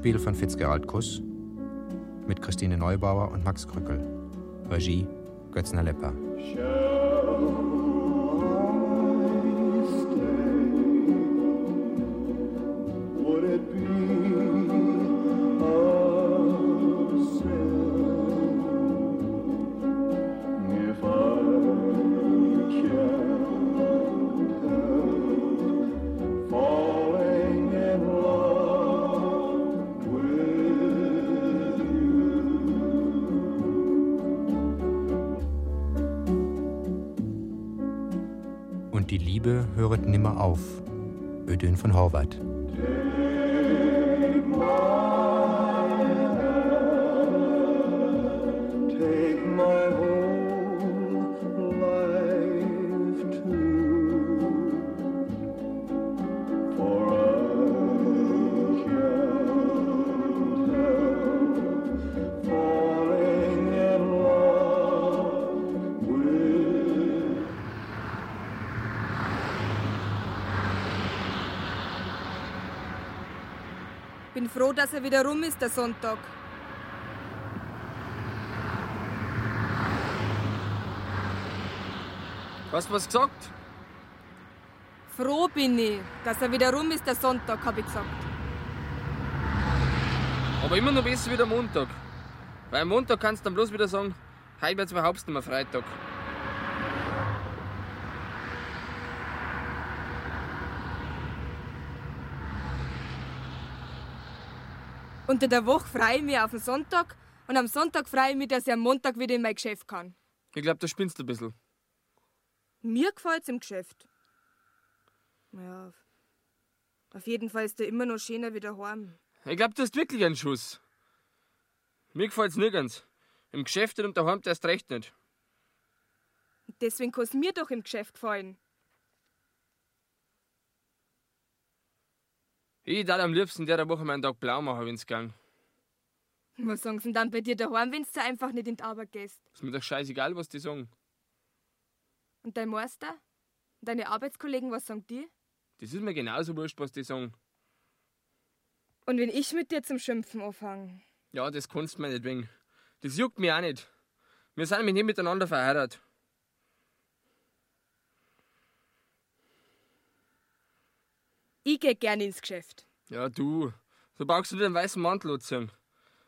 Hörspiel von Fitzgerald Kuss mit Christine Neubauer und Max Krückel. Regie Götzner Lepper. Froh, dass er wieder rum ist, der Sonntag. Hast du was gesagt? Froh bin ich, dass er wieder rum ist, der Sonntag, hab ich gesagt. Aber immer noch besser wie der Montag. Weil am Montag kannst du dann bloß wieder sagen, heute wird's überhaupt nicht mehr Freitag. Unter der Woche freue ich mich auf den Sonntag und am Sonntag freue ich mich, dass ich am Montag wieder in mein Geschäft kann. Ich glaub, da spinnst du ein bisschen. Mir gefällt's im Geschäft. Ja, auf- jeden Fall ist er immer noch schöner wie daheim. Ich glaub, du hast wirklich einen Schuss. Mir gefällt's nirgends. Im Geschäft und daheim erst recht nicht. Deswegen kann's mir doch im Geschäft gefallen. Ich darf am liebsten der Woche meinen Tag blau machen, wenn's gang. Was sagen sie denn dann bei dir daheim, wenn du einfach nicht in die Arbeit gehst? Ist mir doch scheißegal, was die sagen. Und dein Meister? Und deine Arbeitskollegen, was sagen die? Das ist mir genauso wurscht, was die sagen. Und wenn ich mit dir zum Schimpfen anfange? Ja, das kannst du mir nicht wegen. Das juckt mich auch nicht. Wir sind nämlich nicht miteinander verheiratet. Ich geh gerne ins Geschäft. Ja, du. So brauchst du den weißen Mantel anziehen.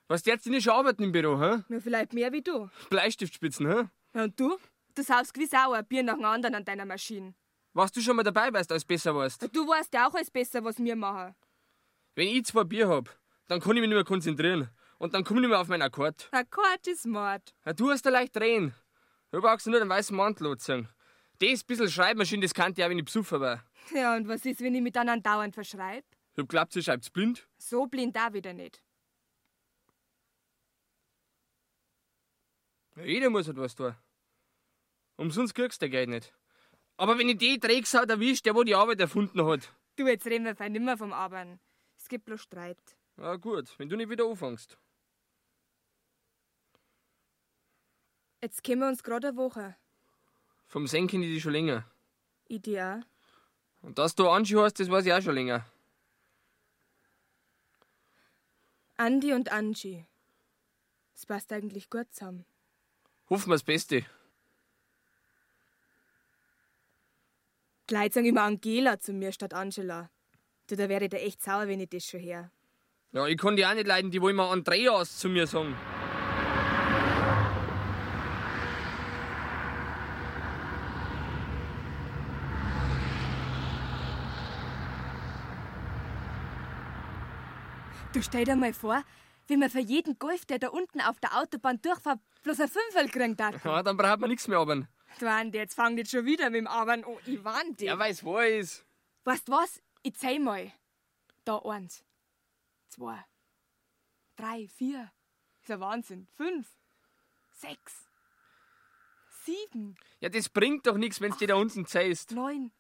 Was jetzt nicht schon arbeiten im Büro, hä? Nur vielleicht mehr wie du. Bleistiftspitzen, hä? Ja, und du? Du saust gewiss auch ein Bier nach dem anderen an deiner Maschine. Was du schon mal dabei weißt, als besser warst. Du weißt ja auch alles besser, was wir machen. Wenn ich zwei Bier hab, dann kann ich mich nicht mehr konzentrieren. Und dann komm ich nicht mehr auf meinen Akkord. Akkord ist Mord. Ja, du hast da leicht drehen. Du brauchst nur den weißen Mantel anziehen. Das bisschen Schreibmaschine, das kannte ich auch, wenn ich besucher war. Ja, und was ist, wenn ich mit anderen dauernd verschreib? Ich hab glaubt, sie schreibt's blind. So blind da wieder nicht. Ja, jeder muss halt was tun. Umsonst kriegst du Geld nicht. Aber wenn ich die Drecksau erwischt, der wo die Arbeit erfunden hat. Du, jetzt reden wir fein nimmer vom Arbeiten. Es gibt bloß Streit. Ja gut, wenn du nicht wieder anfängst. Jetzt kennen wir uns gerade eine Woche. Vom ich die schon länger. Ich dir auch. Und dass du Angie hast, das weiß ich auch schon länger. Andi und Angie. Es passt eigentlich gut zusammen. Hoffen wir das Beste. Die Leute sagen immer Angela zu mir statt Angela. Du, da wäre ich da echt sauer, wenn ich das schon her. Ja, ich kann die auch nicht leiden, die wollen immer Andreas zu mir sagen. Du stell dir mal vor, wie man für jeden Golf, der da unten auf der Autobahn durchfährt, bloß ein Fünferl kriegt hat. Ja, dann braucht man nichts mehr aber. Du Andi, jetzt fang jetzt schon wieder mit dem Abend an. Ich warn dich. Ja, weiß weiß. Weißt was? Ich zähl mal. Da eins, zwei, drei, vier. Ist ja Wahnsinn. Fünf, sechs, sieben, Ja, das bringt doch nichts, wenn's die da unten zählst. neun,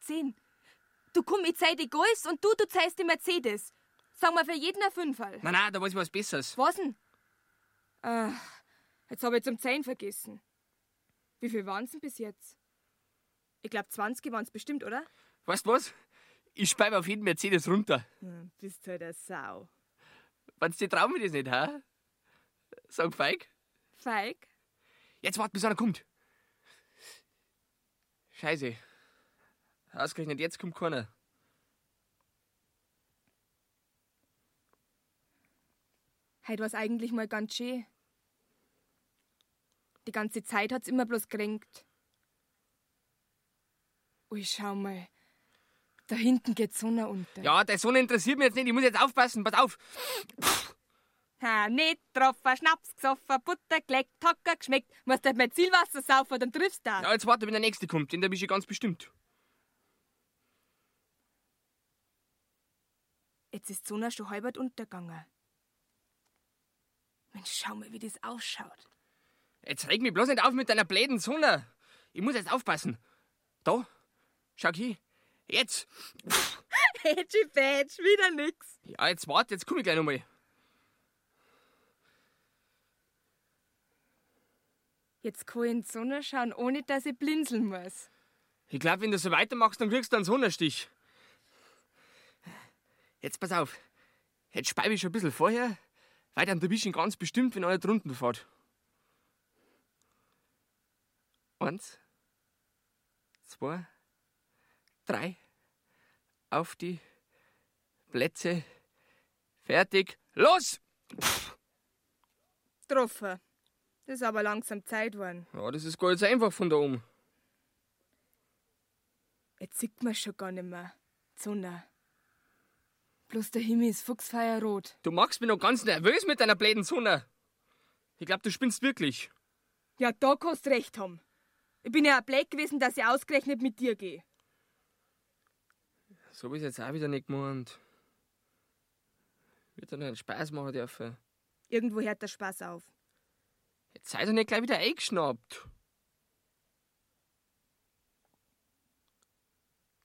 zehn. Du komm, ich zähl die Golfs und du, du zählst die Mercedes. Sagen wir für jeden ein Fünferl. Nein, nein, da weiß ich was Besseres. Was denn? Ach, jetzt habe ich zum Zählen vergessen. Wie viel waren's denn bis jetzt? Ich glaube 20 waren's bestimmt, oder? Weißt du was? Ich speibe auf jeden Mercedes runter. Hm, bist halt eine Sau. Wenn's dir trauen wir das nicht, hä? Sag feig. Feig? Jetzt wart, bis einer kommt. Scheiße. Ausgerechnet jetzt kommt keiner. Heute war's eigentlich mal ganz schön. Die ganze Zeit hat's immer bloß kränkt. Ui, schau mal. Da hinten geht Sonne unter. Ja, der Sonne interessiert mich jetzt nicht. Ich muss jetzt aufpassen. Pass auf. Ha, nicht getroffen, Schnaps gesoffen, Butter gelegt, Hocker geschmeckt. Musst halt mein Zielwasser saufen, dann triffst du. Ja, jetzt warte, wenn der nächste kommt. Den der ich ganz bestimmt. Jetzt ist die Sonne schon halb untergegangen. Mensch, schau mal, wie das ausschaut. Jetzt reg mich bloß nicht auf mit deiner bläden Sonne. Ich muss jetzt aufpassen. Da. Schau hier. Jetzt. Hätschi Pätsch, wieder nix. Ja, jetzt warte, jetzt komm ich gleich nochmal. Jetzt kann ich in die Sonne schauen, ohne dass ich blinzeln muss. Ich glaub, wenn du so weitermachst, dann kriegst du einen Sonnenstich. Jetzt pass auf. Jetzt speibe ich schon ein bisschen vorher, dann erwisch ich ihn ganz bestimmt, wenn einer drunten fährt. Eins, zwei, drei. Auf die Plätze. Fertig. Los! Getroffen. Das ist aber langsam Zeit geworden. Ja, das ist gar nicht so einfach von da oben. Jetzt sieht man schon gar nicht mehr. Die Sonne. Bloß der Himmel ist fuchsfeierrot. Du machst mich noch ganz nervös mit deiner bläden Sonne. Ich glaub, du spinnst wirklich. Ja, da kannst recht haben. Ich bin ja ein Black gewesen, dass ich ausgerechnet mit dir gehe. So ist jetzt auch wieder nicht gemeint. Wird doch einen Spaß machen dürfen. Irgendwo hört der Spaß auf. Jetzt sei doch nicht gleich wieder eingeschnappt.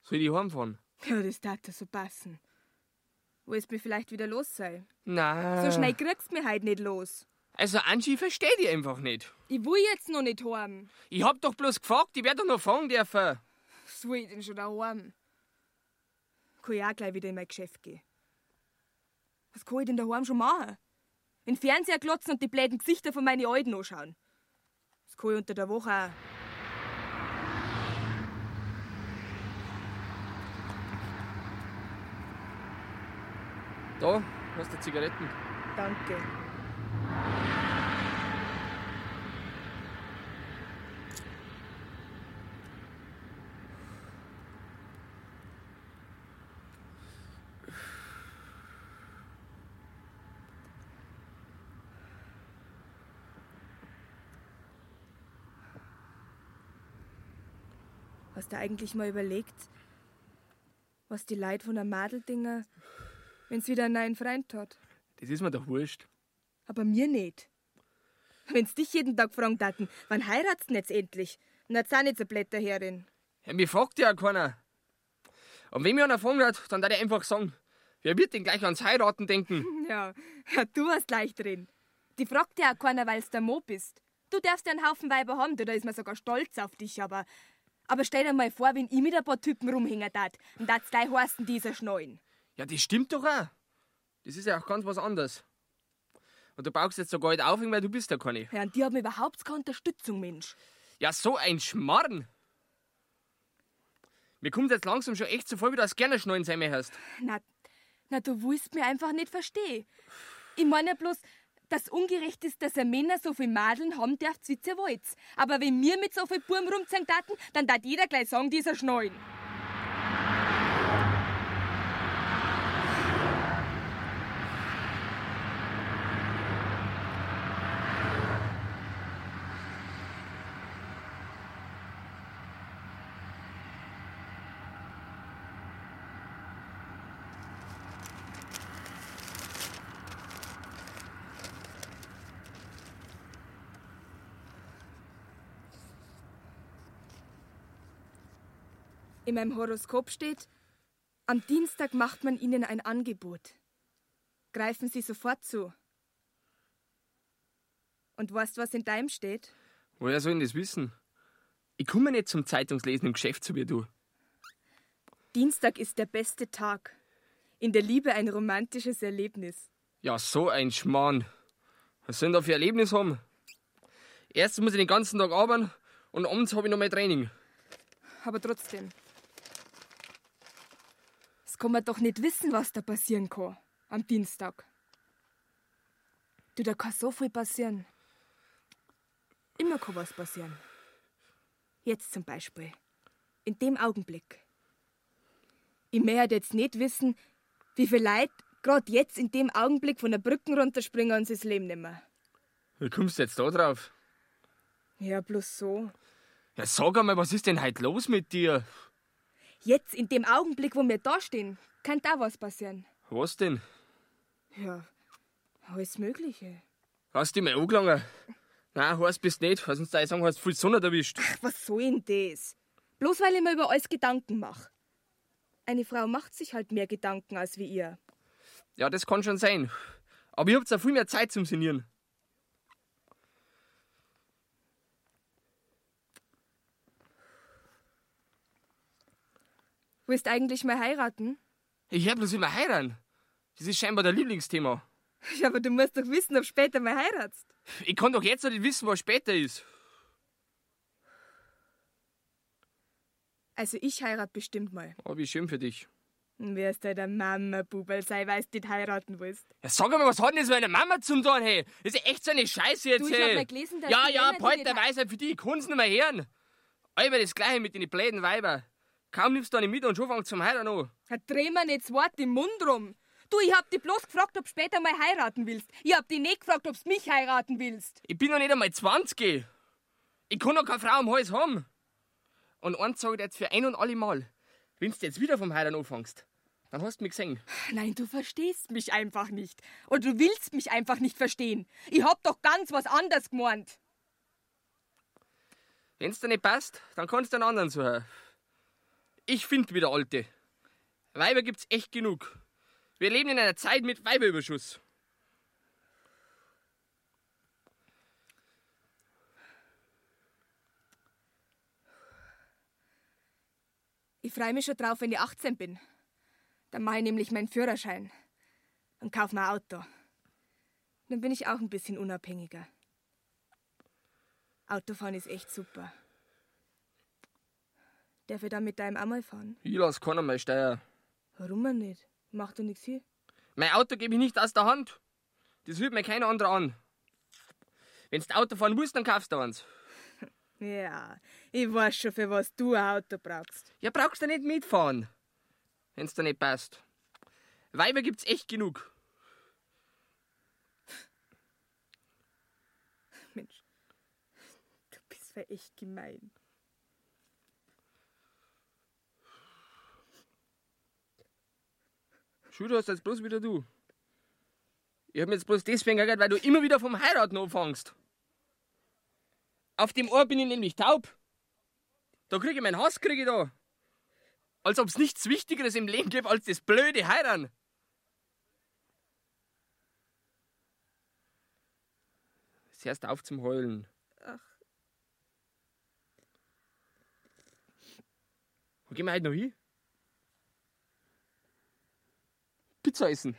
Soll ich heimfahren? Ja, das darf ja so passen. Willst mich vielleicht wieder los sein? Nein. So schnell kriegst du mich heute nicht los. Also, Angie, versteh dich einfach nicht. Ich will jetzt noch nicht heim. Ich hab doch bloß gefragt, ich werd doch noch fahren dürfen. Was soll ich denn schon daheim? Kann ich auch gleich wieder in mein Geschäft gehen. Was kann ich denn daheim schon machen? Den Fernseher glotzen und die bläden Gesichter von meinen Alten anschauen. Das kann ich unter der Woche auch. Da, hast du Zigaretten. Danke. Hast du eigentlich mal überlegt, was die Leute von der Madeldinger, wenn's wieder einen neuen Freund hat? Das ist mir doch wurscht. Aber mir nicht. Wenn's dich jeden Tag fragen taten, wann heiratst du denn jetzt endlich? Und jetzt auch nicht so Blätter herin. Ja, mir fragt ja keiner. Und wenn mir einer fragen hat, dann darf ich einfach sagen, wer wird denn gleich ans Heiraten denken? Ja, ja du hast leicht drin. Die fragt ja auch keiner, weil's der Mo bist. Du darfst ja einen Haufen Weiber haben, da ist man sogar stolz auf dich, aber. Aber stell dir mal vor, wenn ich mit ein paar Typen rumhängen tat und dat's gleich heißen, dieser Schneuen. Ja, das stimmt doch auch. Das ist ja auch ganz was anderes. Und du brauchst jetzt sogar nicht aufhängen, weil du bist ja keine. Ja, und die haben überhaupt keine Unterstützung, Mensch. Ja, so ein Schmarrn. Mir kommt jetzt langsam schon echt so vor, wie du das gerne schneuen sein möchtest. Na, na, du willst mir einfach nicht verstehen. Ich meine ja bloß, dass ungerecht ist, dass ein Männer so viel Madeln haben darf, wie ihr wollt. Aber wenn wir mit so viel Burm rumziehen taten, dann darf jeder gleich sagen, dieser Schneuen. In meinem Horoskop steht, am Dienstag macht man Ihnen ein Angebot. Greifen Sie sofort zu. Und weißt, was in deinem steht? Woher soll ich das wissen? Ich komme nicht zum Zeitungslesen im Geschäft, so wie du. Dienstag ist der beste Tag. In der Liebe ein romantisches Erlebnis. Ja, so ein Schmarrn. Was soll ich da für Erlebnis haben? Erstens muss ich den ganzen Tag arbeiten und abends habe ich noch mein Training. Aber trotzdem. Kann man doch nicht wissen, was da passieren kann. Am Dienstag. Du, da kann so viel passieren. Immer kann was passieren. Jetzt zum Beispiel. In dem Augenblick. Ich möchte jetzt nicht wissen, wie viel Leute gerade jetzt in dem Augenblick von der Brücke runterspringen und sich das Leben nehmen. Wie kommst du jetzt da drauf? Ja, bloß so. Ja, sag einmal, was ist denn heute los mit dir? Jetzt in dem Augenblick, wo wir da stehen, kann da was passieren. Was denn? Ja, alles Mögliche. Hast du mal angelangen? Nein, heißt bist nicht, weil sonst da ich sagen, hast viel Sonne erwischt. Ach, was soll denn das? Bloß weil ich mir über alles Gedanken mache. Eine Frau macht sich halt mehr Gedanken als wie ihr. Ja, das kann schon sein. Aber ihr habt ja viel mehr Zeit zum Sinnieren. Willst eigentlich mal heiraten? Ich hör bloß immer heiraten. Das ist scheinbar dein Lieblingsthema. Ja, aber du musst doch wissen, ob später mal heiratst. Ich kann doch jetzt noch nicht wissen, was später ist. Also ich heirat bestimmt mal. Oh, wie schön für dich. Und Wer ist da der Mama-Bubel sei, weil du nicht heiraten willst? Ja, sag mal, was hat denn das mit meiner Mama zum tun, hey? Das ist echt so eine Scheiße jetzt, Du, ich hey. hab mal gelesen, dass ja, die ja, Männer, die bald nicht der Weisheit für dich. Ich kann's nicht mehr hören. Aber das Gleiche mit den bläden Weiber. Kaum nimmst du eine mit und schon fängt zum Heiraten an. Ja, dreh mir nicht das Wort im Mund rum. Du, ich hab dich bloß gefragt, ob du später mal heiraten willst. Ich hab dich nicht gefragt, ob du mich heiraten willst. Ich bin noch nicht einmal 20. Ich kann noch keine Frau am Hals haben. Und eins sage ich dir jetzt für ein und alle Mal. Wenn du jetzt wieder vom Heiraten anfängst, dann hast du mich gesehen. Nein, du verstehst mich einfach nicht. Oder du willst mich einfach nicht verstehen. Ich hab doch ganz was anderes gemeint. Wenn's dir nicht passt, dann kannst du einen anderen suchen. Ich find wieder alte. Weiber gibt's echt genug. Wir leben in einer Zeit mit Weiberüberschuss. Ich freue mich schon drauf, wenn ich 18 bin. Dann mache ich nämlich meinen Führerschein und kaufe mir ein Auto. Dann bin ich auch ein bisschen unabhängiger. Autofahren ist echt super. Darf ich dann mit deinem auch mal fahren? Ich lass keiner mehr steuern. Warum denn nicht? Macht doch nichts hier. Mein Auto gebe ich nicht aus der Hand. Das hört mir keiner anderer an. Wenn's Auto fahren musst, dann kaufst du eins. Ja, ich weiß schon, für was du ein Auto brauchst. Ja, brauchst du nicht mitfahren. Wenn's dir nicht passt. Weiber gibt's echt genug. Mensch, du bist ja echt gemein. Schuld hast jetzt bloß wieder du. Ich hab mir jetzt bloß deswegen geärgert, weil du immer wieder vom Heiraten anfängst. Auf dem Ohr bin ich nämlich taub. Da krieg ich meinen Hass, krieg ich da. Als ob's nichts Wichtigeres im Leben gibt als das blöde Heiraten. Du auf zum Heulen. Ach. Wo gehen wir heute noch hin? Pizza essen.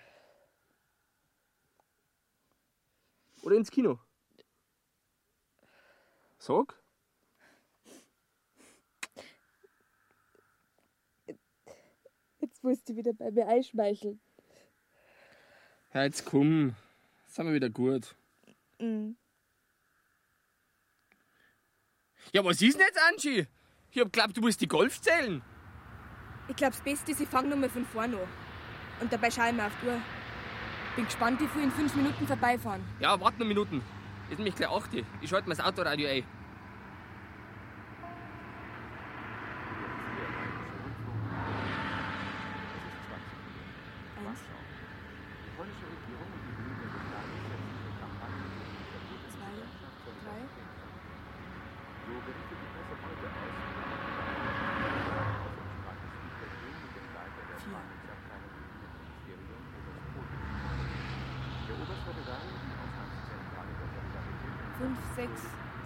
Oder ins Kino. Sag. Jetzt musst du wieder bei mir einschmeicheln. Ja, jetzt komm. Jetzt sind wir wieder gut. Mhm. Ja, was ist denn jetzt, Angie? Ich hab glaubt, du musst die Golf zählen. Ich glaub's Beste ist, ich fang nochmal von vorne an. Und dabei schau ich mir auf die Uhr. Bin gespannt, wie viel in fünf Minuten vorbeifahren. Ja, warte noch Minuten. Ist nämlich gleich 8. Ich schalte mir das Autoradio ein. Eins. Zwei, drei. vier. Der oberste Regal, die Auslandszentrale der Solidarität Fünf, sechs,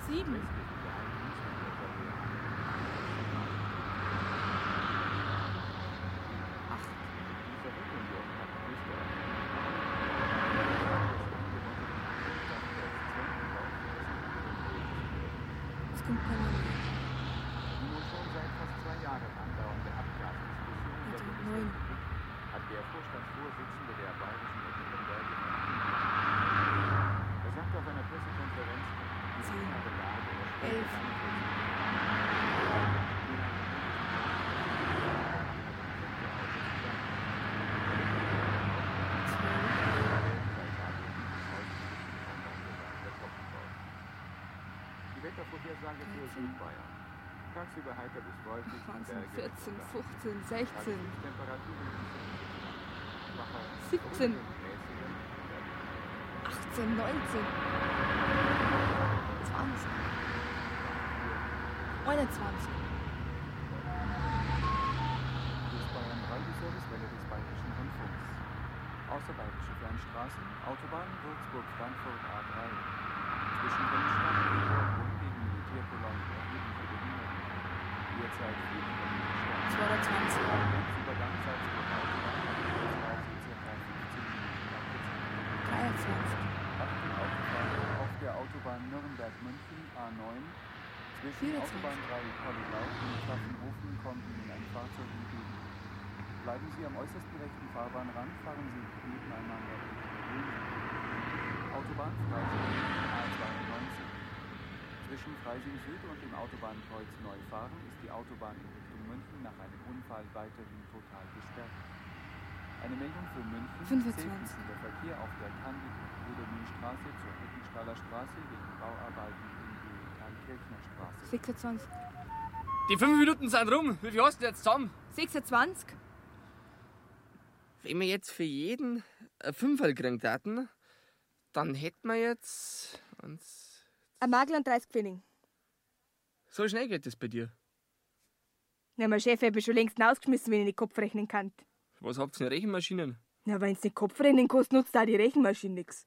sieben. westlichen Geheimdienst und der Acht. Diese Rebellion hat Österreich. Keiner mehr. Die nun schon seit fast zwei Jahren andauernde Abgasdiskussion über neun. hat der Vorstandsvorsitzende der Bayerischen Mecklenburger Er sagte auf einer Pressekonferenz, die Lage der Elf. Wettervorhersage für Südbayern. Tagsüber heiter bis wolkig, Wahnsinn. Berge, 14, Unter. 15, 16. Temperaturen schwacher 17. mäßiger 18, 19. 20. 21. des Bayern Radioservice Welle des Bayerischen Rundfunks. Außerbayerische Fernstraßen, Autobahn Würzburg-Frankfurt A3. Zwischen Rennstadt Derzeit 4 Kilometer Stau. 22. Grenzübergang Salzburg Autobahn, Abschlussreise ca. 15 Minuten nach Kitzbühel. 23. Achtung Autofahrer auf der Autobahn Nürnberg-München A9. Zwischen 24. Autobahn 3 Kollelau und Pfaffenhofen kommt Ihnen ein Fahrzeug entgegen. Bleiben Sie am äußersten rechten Fahrbahnrand, fahren Sie nebeneinander und ignorieren Sie. Autobahn Freising A92. Zwischen Freising Süd und dem Autobahnkreuz Neufahren ist die Autobahn in Richtung München nach einem Unfall weiterhin total gesperrt. Eine Meldung für München. 25. Zählfließender der Verkehr auf der Candid-Brudermühlstraße zur Eckenstaller Straße wegen Bauarbeiten in die Karl-Kirchner Straße. 26. Die fünf Minuten sind rum. Wie viel hast du jetzt zusammen? 26. Wenn wir jetzt für jeden Fünferl kriegen hätten, dann hätten wir jetzt. Eins, Ein Magel und 30 Pfennig. so schnell geht das bei dir. Ja, mein Chef hätte mich schon längst rausgeschmissen, wenn ich nicht Kopf rechnen kann. Was habt ihr in Rechenmaschinen? Ja, wenn es nicht Kopf rechnen kannst, nutzt auch die Rechenmaschine nichts.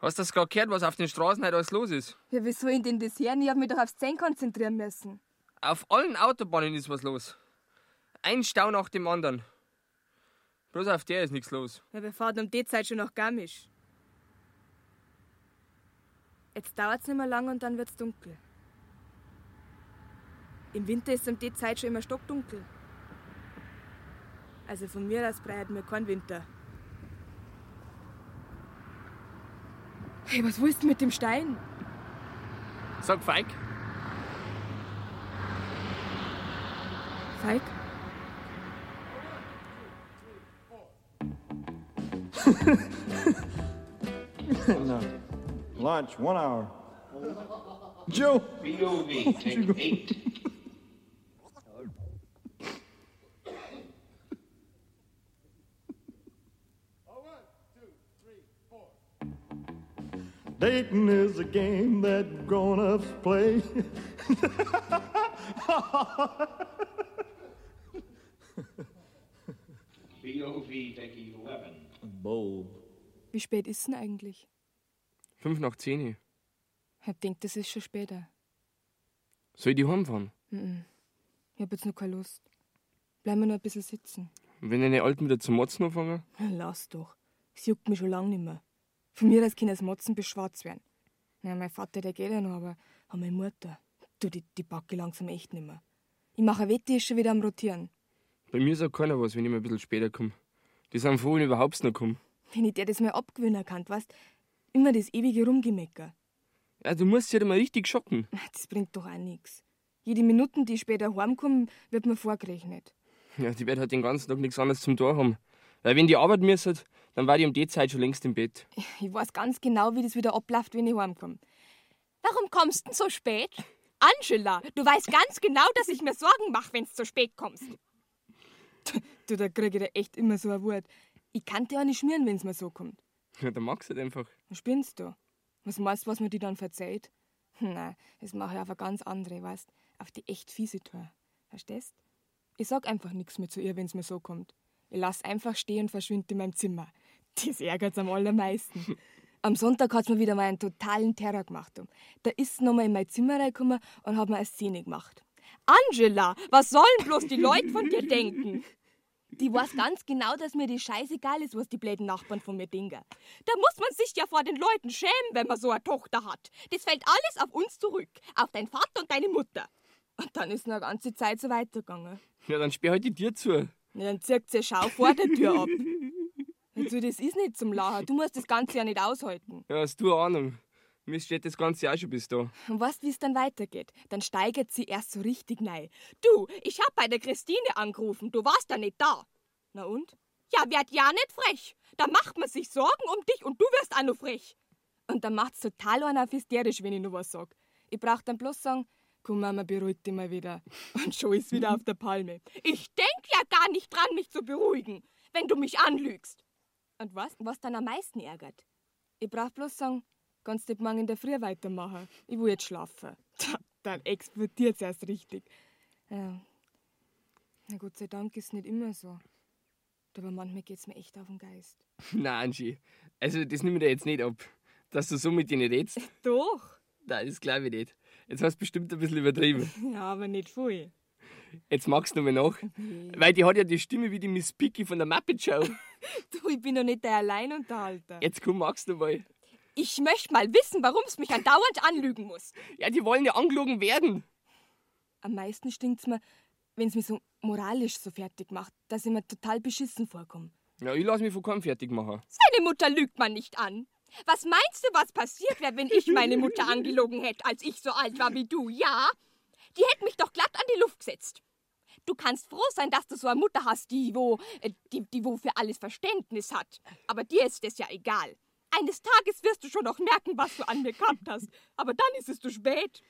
Hast du das gerade gehört, was auf den Straßen heute alles los ist? Ja, wieso in den Dessert? Ich hab mich doch aufs Zehn konzentrieren müssen. Auf allen Autobahnen ist was los. Ein Stau nach dem anderen. Bloß auf der ist nichts los. Ja, wir fahren um die Zeit schon nach Garmisch. Jetzt dauert's nicht mehr lang und dann wird's dunkel. Im Winter ist um die Zeit schon immer stockdunkel. Also von mir aus breitet mir kein Winter. Hey, was willst du mit dem Stein? Sag Feig, Feig? No. Lunch, one hour. Joe! BOV, take eight. Dating is a game that grown-ups play. BOV, take 11. Bold. Wie spät ist denn eigentlich? Fünf nach zehn. Ich hab gedacht, das ist schon später. Soll ich die heimfahren? Ich hab jetzt noch keine Lust. Bleiben wir noch ein bisschen sitzen. Und wenn deine Alten wieder zum Motzen anfangen? Lass doch. Es juckt mich schon lang nicht mehr. Von mir aus können das Motzen bis schwarz werden. Ja, mein Vater, der geht ja noch, aber auch meine Mutter. Du, die, die packe ich langsam echt nicht mehr. Ich mache Wette, die ist schon wieder am Rotieren. Bei mir sagt keiner was, wenn ich mal ein bisschen später komme. Die sind froh, wenn ich überhaupt noch komme. Wenn ich dir das mal abgewöhnen kann, weißt immer das ewige Rumgemecker. Ja, du musst dich halt mal richtig schocken. Das bringt doch auch nichts. Jede Minute, die ich später heimkomme, wird mir vorgerechnet. Ja, die wird halt den ganzen Tag nichts anderes zum Tor haben. Weil wenn die Arbeit müssen, dann war die um die Zeit schon längst im Bett. Ich weiß ganz genau, wie das wieder abläuft, wenn ich heimkomme. Warum kommst du denn so spät? Angela, du weißt ganz genau, dass ich mir Sorgen mache, wenn du zu spät kommst. Du, da krieg ich da echt immer so ein Wort. Ich kann dir auch nicht schmieren, wenn's mir so kommt. Ja, dann magst du halt einfach. Was spinnst du? Was meinst du, was mir die dann verzeiht? Na, das mache ich auf eine ganz andere, weißt Auf die echt fiese Tour. Verstehst? Ich sag einfach nichts mehr zu ihr, wenn's mir so kommt. Ich lass einfach stehen und verschwind in meinem Zimmer. Das ärgert's am allermeisten. Am Sonntag hat's mir wieder mal einen totalen Terror gemacht. Da ist sie nochmal in mein Zimmer reingekommen und hat mir eine Szene gemacht. Angela, was sollen bloß die Leute von dir denken? Die weiß ganz genau, dass mir das scheißegal ist, was die bläden Nachbarn von mir denken. Da muss man sich ja vor den Leuten schämen, wenn man so eine Tochter hat. Das fällt alles auf uns zurück. Auf deinen Vater und deine Mutter. Und dann ist noch eine ganze Zeit so weitergegangen. Ja, dann sperr halt die Tür zu. Ja, dann zieht sie Schau vor der Tür ab. Also, das ist nicht zum Lachen. Du musst das Ganze ja nicht aushalten. Ja, hast du Ahnung. Mir steht das Ganze auch schon bis da. Und weißt, wie es dann weitergeht? Dann steigert sie erst so richtig nein. Du, ich hab bei der Christine angerufen. Du warst da nicht da. Na und? Ja, werd ja nicht frech. Da macht man sich Sorgen um dich und du wirst auch noch frech. Und dann macht's total einer hysterisch, wenn ich noch was sag. Ich brauch dann bloß sagen, komm Mama, beruhig dich mal wieder. Und schon ist wieder auf der Palme. Ich denk ja gar nicht dran, mich zu beruhigen, wenn du mich anlügst. Und was, was dann am meisten ärgert? Ich brauch bloß sagen, kannst du morgen in der Früh weitermachen. Ich will jetzt schlafen. Dann explodiert's erst richtig. Ja. Na Gott sei Dank ist nicht immer so. Aber manchmal geht's mir echt auf den Geist. Nein, Angie. Also, das nimm ich dir jetzt nicht ab. Dass du so mit denen redst. Doch. Nein, das glaube ich nicht. Jetzt hast du bestimmt ein bisschen übertrieben. Ja, aber nicht viel. Jetzt magst du noch mal nach. Weil die hat ja die Stimme wie die Miss Piggy von der Muppet Show. Du, ich bin doch nicht der Alleinunterhalter. Jetzt komm, magst du mal. Ich möchte mal wissen, warum es mich andauernd anlügen muss. Ja, die wollen ja angelogen werden. Am meisten stinkt's mir, wenn's mich so moralisch so fertig macht, dass ich mir total beschissen vorkomme. Ja, ich lass mich von keinem fertig machen. Seine Mutter lügt man nicht an. Was meinst du, was passiert wäre, wenn ich meine Mutter angelogen hätte, als ich so alt war wie du? Ja? Die hätte mich doch glatt an die Luft gesetzt. Du kannst froh sein, dass du so eine Mutter hast, die wo, äh, die, die wo für alles Verständnis hat. Aber dir ist das ja egal. Eines Tages wirst du schon noch merken, was du an mir gehabt hast. Aber dann ist es zu spät.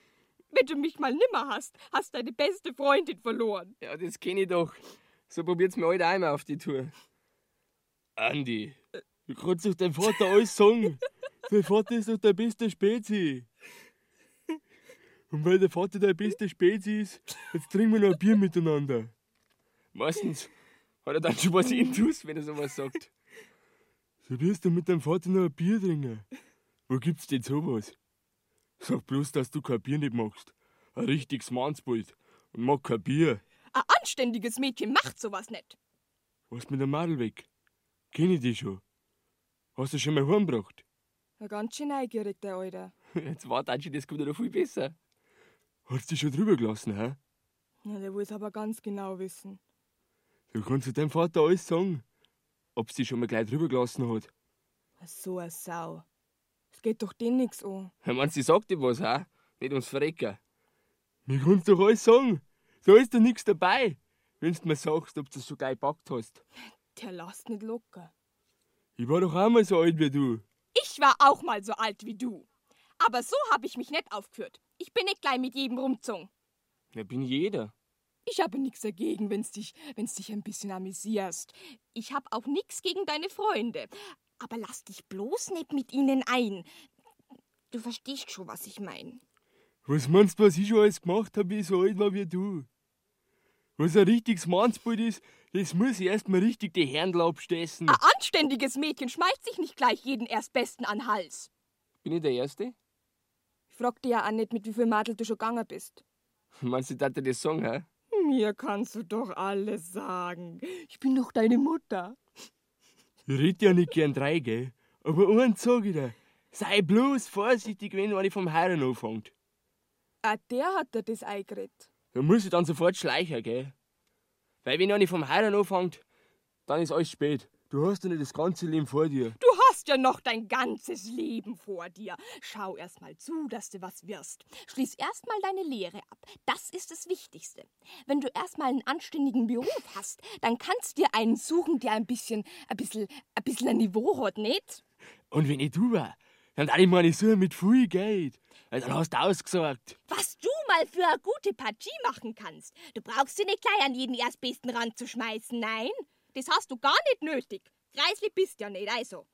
Wenn du mich mal nimmer hast, hast deine beste Freundin verloren. Ja, das kenn ich doch. So probiert's mir heute einmal auf die Tour. Andi, Du kannst doch dein Vater alles sagen. Dein Vater ist doch der beste Spezi. Und weil der Vater der beste Spezi ist, jetzt trinken wir noch ein Bier miteinander. meistens hat er dann schon was intus, wenn er sowas sagt. So wirst du mit deinem Vater noch ein Bier trinken. Wo gibt's denn sowas? Sag bloß, dass du kein Bier nicht magst. Ein richtiges Mannsbild. Und mag kein Bier. Ein anständiges Mädchen macht sowas nicht. Was mit der Madel weg? Kenn ich die schon. Hast du schon mal heimgebracht? Ja, ganz schön neugierig, der Alte. Jetzt warte, Angie, das kommt ja noch viel besser. Hast du dich schon drüber gelassen, hä? Ja, der will es aber ganz genau wissen. Du kannst du deinem Vater alles sagen. Ob sie schon mal gleich drüber gelassen hat. So eine Sau. Es geht doch den nix an. Ich mein, sie sagt dir was, hä? Nicht ums Verrecken. Mir kannst doch alles sagen. Da ist doch nichts dabei. Wenn du mir sagst, ob du es so geil gepackt hast. Der lasst nicht locker. Ich war doch auch mal so alt wie du. Ich war auch mal so alt wie du. Aber so hab ich mich nicht aufgeführt. Ich bin nicht gleich mit jedem rumzogen. Ja, bin jeder. Ich habe nichts dagegen, wenn's dich, wenn's dich ein bisschen amüsierst. Ich hab auch nichts gegen deine Freunde. Aber lass dich bloß nicht mit ihnen ein. Du verstehst schon, was ich mein. Was meinst du, was ich schon alles gemacht habe, wie ich so alt war wie du? Was ein richtiges Mannsbild ist, das muss ich erst mal richtig die Händel abstessen. Ein anständiges Mädchen schmeißt sich nicht gleich jeden Erstbesten an den Hals. Bin ich der Erste? Ich frag dich ja auch nicht, mit wie viel Madel du schon gegangen bist. Meinst du, dass das sagen, hä? Mir kannst du doch alles sagen. Ich bin doch deine Mutter. Ich red ja nicht gern drei, gell? Aber eins sag ich dir. Sei bloß vorsichtig, wenn einer vom Heiren anfängt. Ah, der hat dir das eingeredet. Da muss ich dann sofort schleichen, gell? Weil wenn einer vom Heiren anfängt, dann ist alles spät. Du hast ja nicht das ganze Leben vor dir. Du hast ja noch dein ganzes Leben vor dir. Schau erst mal zu, dass du was wirst. Schließ erst mal deine Lehre ab. Das ist das Wichtigste. Wenn du erst mal einen anständigen Beruf hast, dann kannst du dir einen suchen, der ein bisschen, ein bisschen, ein bisschen ein Niveau hat, nicht? Und wenn ich du war, dann ich meine Suche mit viel Geld. Weil dann hast du ausgesagt. Was du mal für eine gute Partie machen kannst. Du brauchst sie nicht gleich an jeden Erstbesten ranzuschmeißen, nein. Das hast du gar nicht nötig. Kreisli bist ja nicht, also.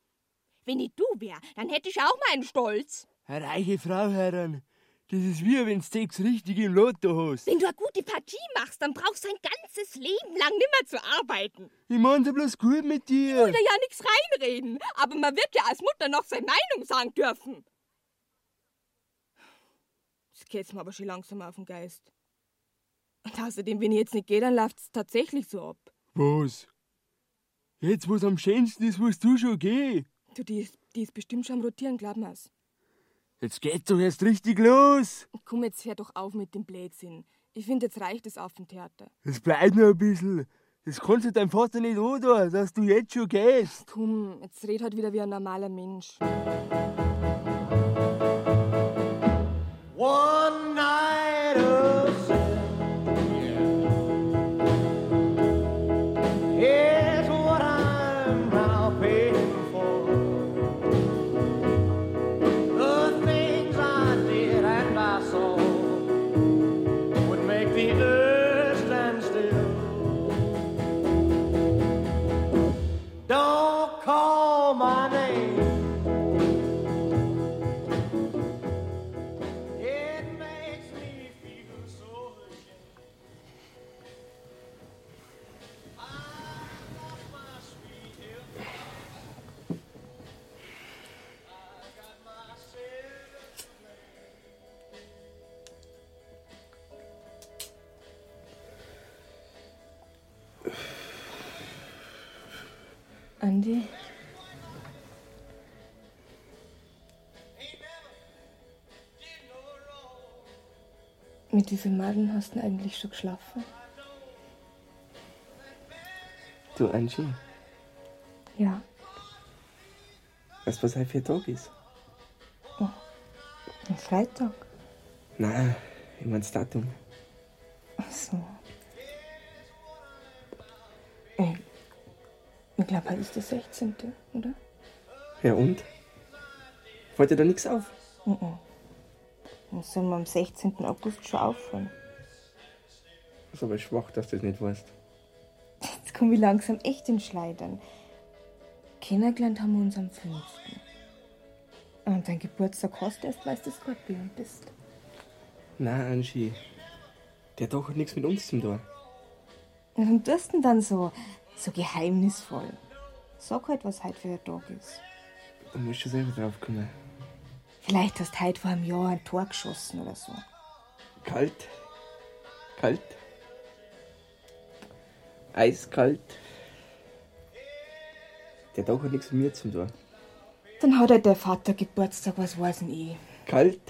Wenn ich du wär, dann hätte ich auch meinen Stolz. Eine reiche Frau, Herren, Das ist wie wenn du sechs richtige im Lotto hast. Wenn du eine gute Partie machst, dann brauchst du ein ganzes Leben lang nimmer zu arbeiten. Ich mein's ja bloß gut mit Ich will dir. da ja nichts reinreden, aber man wird ja als Mutter noch seine Meinung sagen dürfen. Das geht's mir aber schon langsam auf den Geist. Und außerdem, wenn ich jetzt nicht gehe, dann läuft's tatsächlich so ab. Was? Jetzt, wo's am schönsten ist, musst du schon gehen. Du, die ist, die ist bestimmt schon am Rotieren, glaub mir's. Jetzt geht's doch erst richtig los. Komm, jetzt hör doch auf mit dem Blödsinn. Ich finde, jetzt reicht es auf dem Theater. Es bleibt noch ein bisschen. Das kannst du deinem Vater nicht antun, dass du jetzt schon gehst. Komm, jetzt red halt wieder wie ein normaler Mensch. One Mit wie vielen Magen hast du eigentlich schon geschlafen? Du, Angie, Ja. weißt du, was heute für ein Tag ist? Am Freitag? Nein, ich mein das Datum. Ach so. Ich, ich glaube, heute ist der 16., oder? Ja und? Fällt dir da nichts auf? Mhm. Dann soll wir am 16. August schon aufhören. ist aber schwach, dass du das nicht weißt. Jetzt komme ich langsam echt in Schleidern. Kennengelernt haben wir uns am 5. Und dein Geburtstag hast du erst, weil du Skorpion bist. Nein, Angie. Der Tag hat nichts mit uns zu tun. Warum tust du denn dann so, so geheimnisvoll? Sag halt, was heute für ein Tag ist. Du musst schon selber drauf kommen. Vielleicht hast du heute vor einem Jahr ein Tor geschossen oder so. Kalt. Kalt. Eiskalt. Der Tag hat nichts mit mir zu tun. Dann hat halt der Vater Geburtstag, was weiß denn ich. Kalt.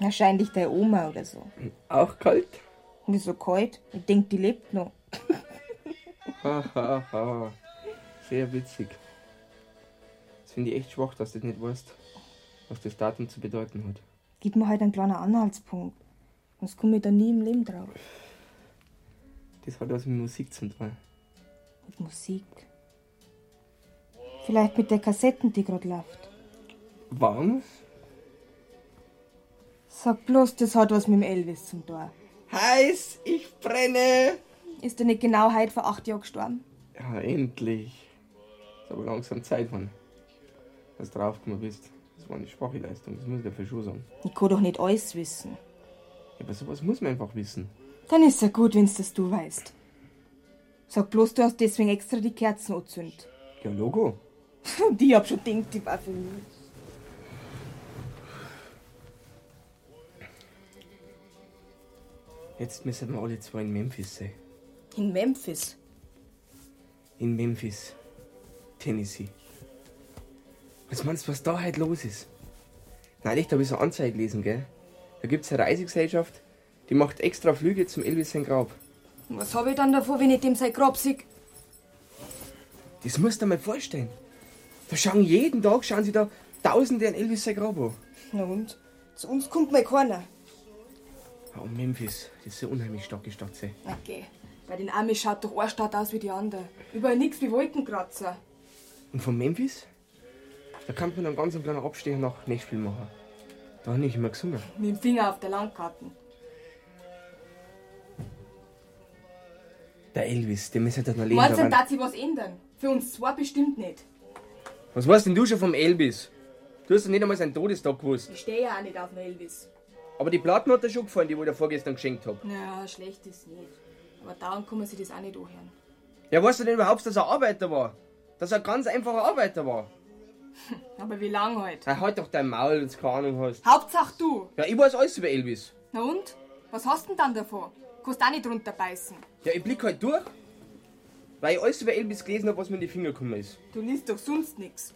Wahrscheinlich deine Oma oder so. Auch kalt. Wieso kalt? Ich denk, die lebt noch. Hahaha. ha, ha. Sehr witzig. Das finde ich echt schwach, dass du das nicht weißt, was das Datum zu bedeuten hat. Gib mir halt einen kleinen Anhaltspunkt. Sonst komme ich da nie im Leben drauf. Das hat was mit Musik zu tun. Mit Musik. Vielleicht mit der Kassetten, die gerade läuft. Wann? Sag bloß, das hat was mit dem Elvis zum Tor. Heiß, ich brenne! Ist er nicht genau heute vor acht Jahren gestorben? Ja, endlich. Ist aber langsam Zeit, Mann. Dass du draufgekommen bist. Das war eine schwache Leistung, das muss ich dafür schon sagen. Ich kann doch nicht alles wissen. Ja, aber sowas muss man einfach wissen. Dann ist ja gut, wenn's das du weißt. Sag bloß, du hast deswegen extra die Kerzen angezündet. Ja, Logo. Ich hab schon gedacht, die war für mich. Jetzt müssen wir alle zwei in Memphis sein. In Memphis. In Memphis, Tennessee. Was meinst du, was da heute los ist? Neulich habe ich so eine Anzeige gelesen, gell? Da gibt's eine Reisegesellschaft, die macht extra Flüge zum Elvis sein Grab. Was hab ich dann davor, wenn ich dem sein Grab sieg? Das musst du dir mal vorstellen. Da schauen jeden Tag schauen sie da Tausende an Elvis sein Grab an. Na und? Zu uns kommt mal keiner. Ja, und Memphis, das ist eine unheimlich starke Stadt. Sei. Okay. Bei den Amis schaut doch eine Stadt aus wie die andere. Überall nichts wie Wolkenkratzer. Und von Memphis, da kann man einen ganz kleinen Abstecher nach Nashville machen. Da habe ich immer gesungen. Mit dem Finger auf der Landkarten. Der Elvis, dem ist halt noch leben. Meinst du, daran- dass sich was ändern? Für uns zwei bestimmt nicht. Was weißt denn du schon vom Elvis? Du hast doch nicht einmal seinen Todestag gewusst. Ich stehe ja auch nicht auf den Elvis. Aber die Platten hat er schon gefallen, die ich dir vorgestern geschenkt hab. Naja, schlecht ist nicht. Aber dauernd kann man sich das auch nicht anhören. Ja, weißt du denn überhaupt, dass er Arbeiter war? Dass er ein ganz einfacher Arbeiter war? Aber wie lang halt? Na, halt doch dein Maul, wenn du keine Ahnung hast. Hauptsache du. Ja, ich weiß alles über Elvis. Na und? Was hast denn dann davon? Kannst auch nicht runterbeißen. Ja, ich blick halt durch, weil ich alles über Elvis gelesen habe, was mir in die Finger gekommen ist. Du liest doch sonst nix.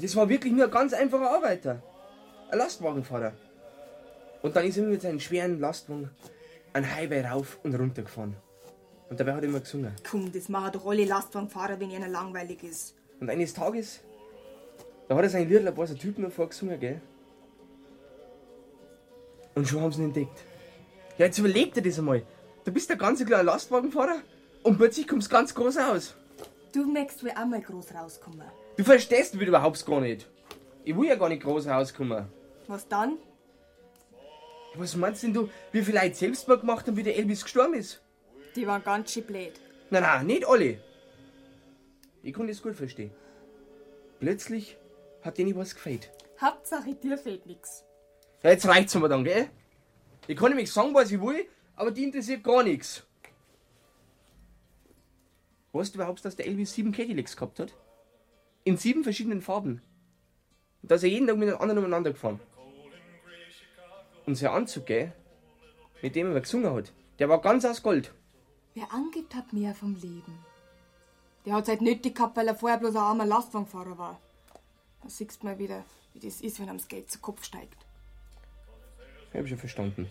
Das war wirklich nur ein ganz einfacher Arbeiter. Ein Lastwagenfahrer. Und dann ist er mit seinem schweren Lastwagen einen Highway rauf und runter gefahren. Und dabei hat er immer gesungen. Komm, das machen doch alle Lastwagenfahrer, wenn ihnen langweilig ist. Und eines Tages, da hat er sein Lied ein paar so Typen noch vorgesungen, gell? Und schon haben sie ihn entdeckt. Ja, jetzt überleg dir das einmal. Du bist der ganze kleine Lastwagenfahrer und plötzlich kommst ganz groß aus. Du möchtest wohl auch mal groß rauskommen. Du verstehst mich überhaupt gar nicht. Ich will ja gar nicht groß rauskommen. Was dann? Was meinst denn du, wie viele Leute Selbstmord gemacht haben, wie der Elvis gestorben ist? Die waren ganz schön blöd. Nein, nein, nicht alle. Ich kann das gut verstehen. Plötzlich hat denen was gefällt. Hauptsache dir fehlt nix. Ja, jetzt reicht's mir dann, gell? Ich kann nämlich sagen, was ich will, aber die interessiert gar nichts. Weißt du überhaupt, dass der Elvis sieben Cadillacs gehabt hat? In sieben verschiedenen Farben. Und da ist er jeden Tag mit einem anderen umeinander gefahren. Und sein Anzug, gell? Mit dem er gesungen hat, der war ganz aus Gold. Wer angibt, hat mehr vom Leben. Der hat's halt nötig gehabt, weil er vorher bloß ein armer Lastwagenfahrer war. Da siehst du mal wieder, wie das ist, wenn einem das Geld zu Kopf steigt. Ich hab schon verstanden.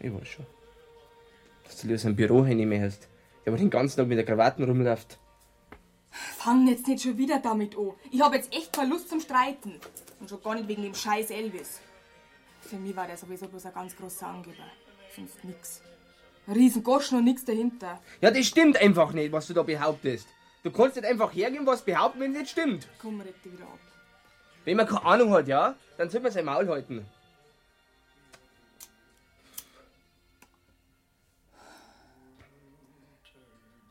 Ich weiß schon. Dass du lieber so ein Bürohandy mehr hast, der aber den ganzen Tag mit der Krawatten rumläuft. Fang jetzt nicht schon wieder damit an. Ich hab jetzt echt keine Lust zum Streiten. Und schon gar nicht wegen dem scheiß Elvis. Für mich war der sowieso bloß ein ganz großer Angeber. Sonst nix. Ein riesen Goschen und nix dahinter. Ja, das stimmt einfach nicht, was du da behauptest. Du kannst nicht einfach hergehen, was behaupten, wenn es nicht stimmt. Komm, red dich wieder ab. Wenn man keine Ahnung hat, ja, dann soll man sein Maul halten.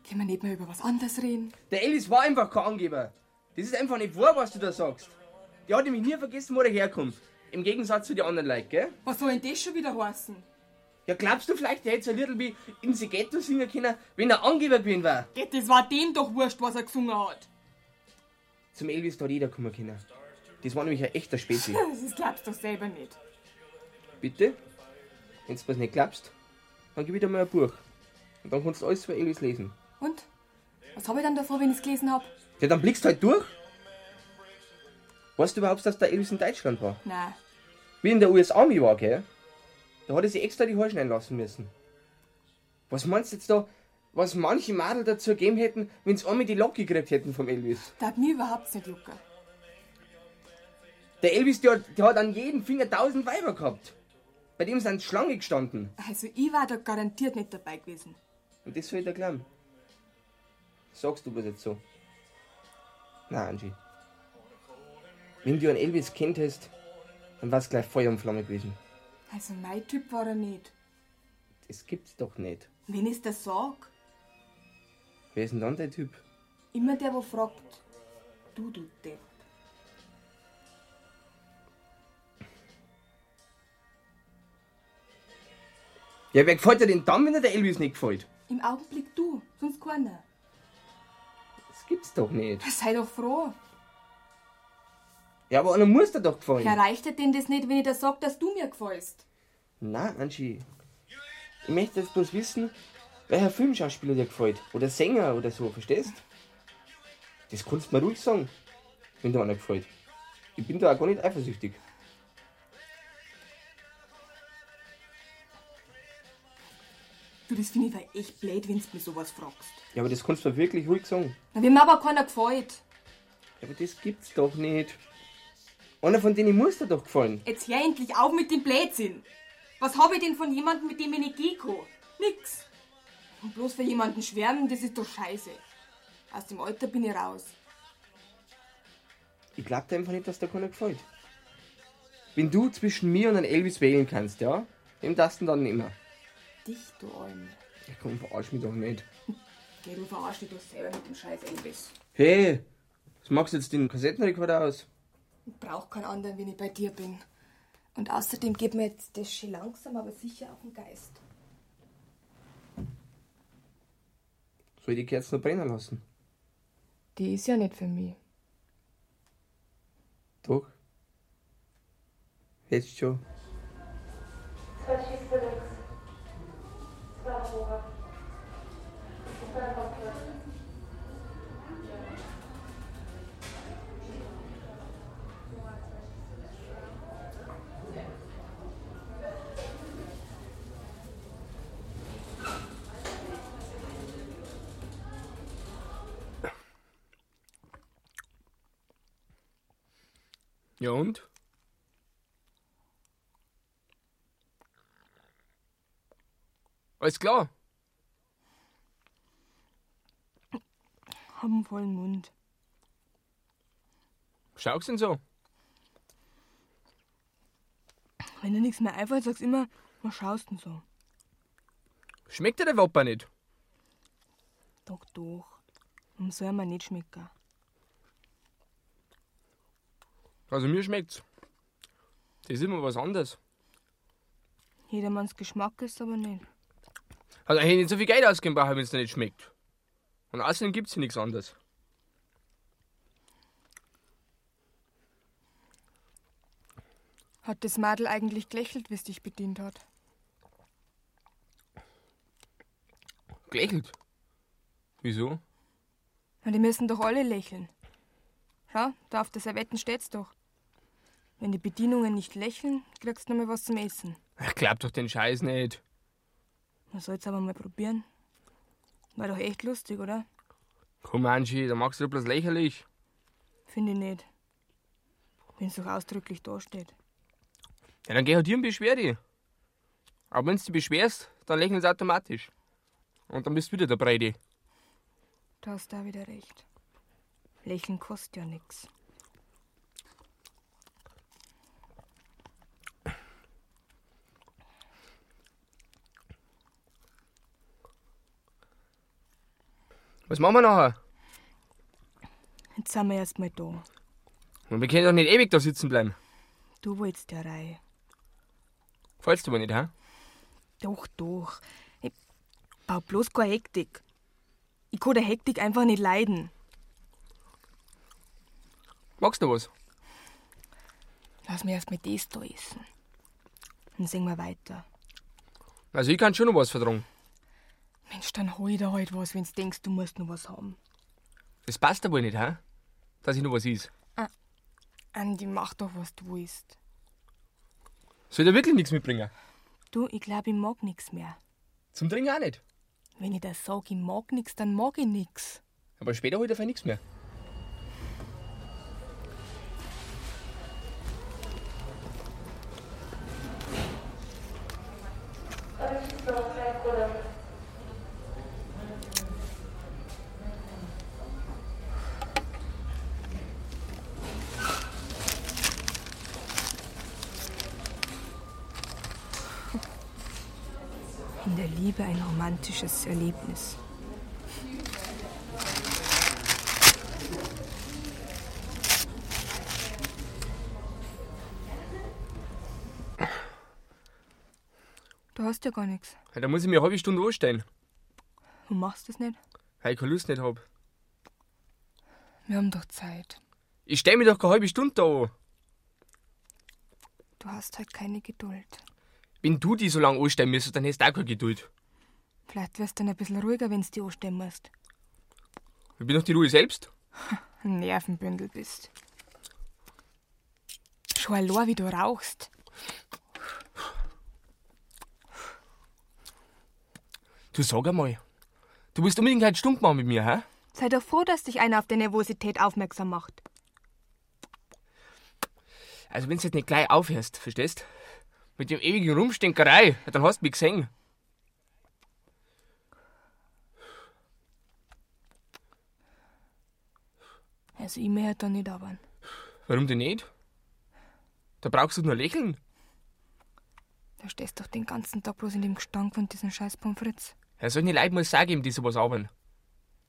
Können wir nicht mal über was anderes reden? Der Elvis war einfach kein Angeber. Das ist einfach nicht wahr, was du da sagst. Der hat nämlich nie vergessen, wo er herkommt. Im Gegensatz zu den anderen Leuten, gell? Was soll denn das schon wieder heißen? Ja, glaubst du vielleicht, der hätte so ein Little wie in the Ghetto singen können, wenn er Angeber gewesen wäre? Geht, das war dem doch wurscht, was er gesungen hat. Zum Elvis da hat jeder kommen können. Das war nämlich ein echter Spezi. Das glaubst du doch selber nicht. Bitte? Wenn du was nicht glaubst, dann gib ich dir mal ein Buch. Und dann kannst du alles über Elvis lesen. Und? Was habe ich dann davor, wenn ich's gelesen hab? Ja, dann blickst du halt durch. Weißt du überhaupt, dass der Elvis in Deutschland war? Nein. Wie in der US-Army war, gell? Da hat er sich extra die Haare schneiden lassen müssen. Was meinst du jetzt da, was manche Madel dazu gegeben hätten, wenn sie einmal die Locke gekriegt hätten vom Elvis? Da hat mir überhaupt nicht jucken. Der Elvis, der, hat- der hat an jedem Finger tausend Weiber gehabt. Bei dem sind Schlange gestanden. Also ich war da garantiert nicht dabei gewesen. Und das soll ich dir glauben. Sagst du was jetzt so? Na, Angie. Wenn du einen Elvis kennt hast, dann war's gleich Feuer und Flamme gewesen. Also mein Typ war er nicht. Das gibt's doch nicht. Wenn ich's dir sag, Wer ist denn dann dein Typ? immer der, wo fragt. Du, du Depp. Ja, wer gefällt dir denn dann, wenn dir der Elvis nicht gefällt? Im Augenblick du, sonst keiner. Das gibt's doch nicht. Sei doch froh. Ja, aber einer muss dir doch gefallen. Erreicht dir denn das nicht, wenn ich dir sag, dass du mir gefällst? Na, Angie. Ich möchte jetzt bloß wissen, welcher Filmschauspieler dir gefällt. Oder Sänger oder so, verstehst? Das kannst du mir ruhig sagen, wenn dir einer gefällt. Ich bin da auch gar nicht eifersüchtig. Du, das finde ich weil echt blöd, wenn du mir sowas fragst. Ja, aber das kannst du mir wirklich ruhig sagen. Na, wenn mir aber keiner gefällt. Ja, aber das gibt's doch nicht. Einer von denen muss dir doch gefallen. Jetzt hör endlich auf mit dem Blödsinn. Was habe ich denn von jemandem, mit dem ich nicht gehen kann? Nix. Und bloß für jemanden schwärmen, das ist doch scheiße. Aus dem Alter bin ich raus. Ich glaub dir einfach nicht, dass dir keiner gefällt. Wenn du zwischen mir und einem Elvis wählen kannst, ja, wem du denn dann nehmen? Dich, du Alm. Ja, komm, verarsch mich doch nicht. Geh, du verarsch dich doch selber mit dem scheiß Elvis. Hey, was machst du jetzt den Kassettenrekorder aus? Ich brauch keinen anderen, wenn ich bei dir bin. Und außerdem geht mir jetzt das schon langsam, aber sicher auf den Geist. Soll ich die Kerze noch brennen lassen? Die ist ja nicht für mich. Doch. Jetzt schon. Ja und? Alles klar. Hab einen vollen Mund. Schau's denn so? Wenn dir nichts mehr einfällt, sagst immer, was schaust denn so? Schmeckt dir der Wapper nicht? Doch, doch. Und soll mir nicht schmecken. Also mir schmeckt's. Das ist immer was anderes. Jedermanns Geschmack ist aber nicht. Also hätte ich nicht so viel Geld ausgeben brauchen, wenn es nicht schmeckt. Und außerdem gibt's hier nichts anderes. Hat das Madel eigentlich gelächelt, wie es dich bedient hat? Gelächelt. Wieso? Na, die müssen doch alle lächeln. Schau, da auf der Servetten steht's doch. Wenn die Bedienungen nicht lächeln, kriegst du noch mal was zum Essen. Ich glaub doch den Scheiß nicht. Man soll's aber mal probieren. War doch echt lustig, oder? Komm, Anschi, da machst du bloß lächerlich. Finde ich nicht. Wenn's doch ausdrücklich dasteht. Ja, dann geh halt hier und beschwer dich. Aber wenn du dich beschwerst, dann lächeln sie automatisch. Und dann bist du wieder der Breide. Da hast du auch wieder recht. Lächeln kostet ja nix. Was machen wir nachher? Jetzt sind wir erst mal da. Und wir können doch nicht ewig da sitzen bleiben. Du wolltest ja Reihe. Fallst du aber nicht, hä? Doch, doch. Ich bau bloß keine Hektik. Ich kann der Hektik einfach nicht leiden. Magst du was? Lass mir erst mal das da essen. Dann sehen wir weiter. Also ich kann schon noch was vertragen. Mensch, dann hol ich dir halt was, wenn du denkst, du musst noch was haben. Das passt aber nicht, hä? Dass ich noch was is. Andi, mach doch, was du willst. Soll ich da wirklich nichts mitbringen? Du, ich glaub, ich mag nix mehr. Zum Trinken auch nicht. Wenn ich das sag, ich mag nix, dann mag ich nix. Aber später hol ich dafür nichts mehr. Ein romantisches Erlebnis. Du hast ja gar nichts. Ja, Da muss ich mir eine halbe Stunde anstellen, Du machst das nicht? weil ich keine Lust nicht hab. Wir haben doch Zeit. Ich stell mich doch keine halbe Stunde da an. Du hast halt keine Geduld. Wenn du die so lange anstellen müsstest, dann hast du auch keine Geduld. Vielleicht wirst du dann ein bisschen ruhiger, wenn du die anstellen musst. Ich bin doch die Ruhe selbst. Ein Nervenbündel bist. Schon allein, wie du rauchst. Du sag einmal, du willst unbedingt halt stumpf machen mit mir, hä? Sei doch froh, dass dich einer auf der Nervosität aufmerksam macht. Also wenn du jetzt nicht gleich aufhörst, verstehst? Mit dem ewigen Rumstinkerei, dann hast du mich gesehen. Also, ich mehr da nicht arbeiten. Warum denn nicht? Da brauchst du nur lächeln. Da stehst du doch den ganzen Tag bloß in dem Gestank von diesem scheiß Pommes. Ja, solche Leute muss sagen, ihm, die sowas haben.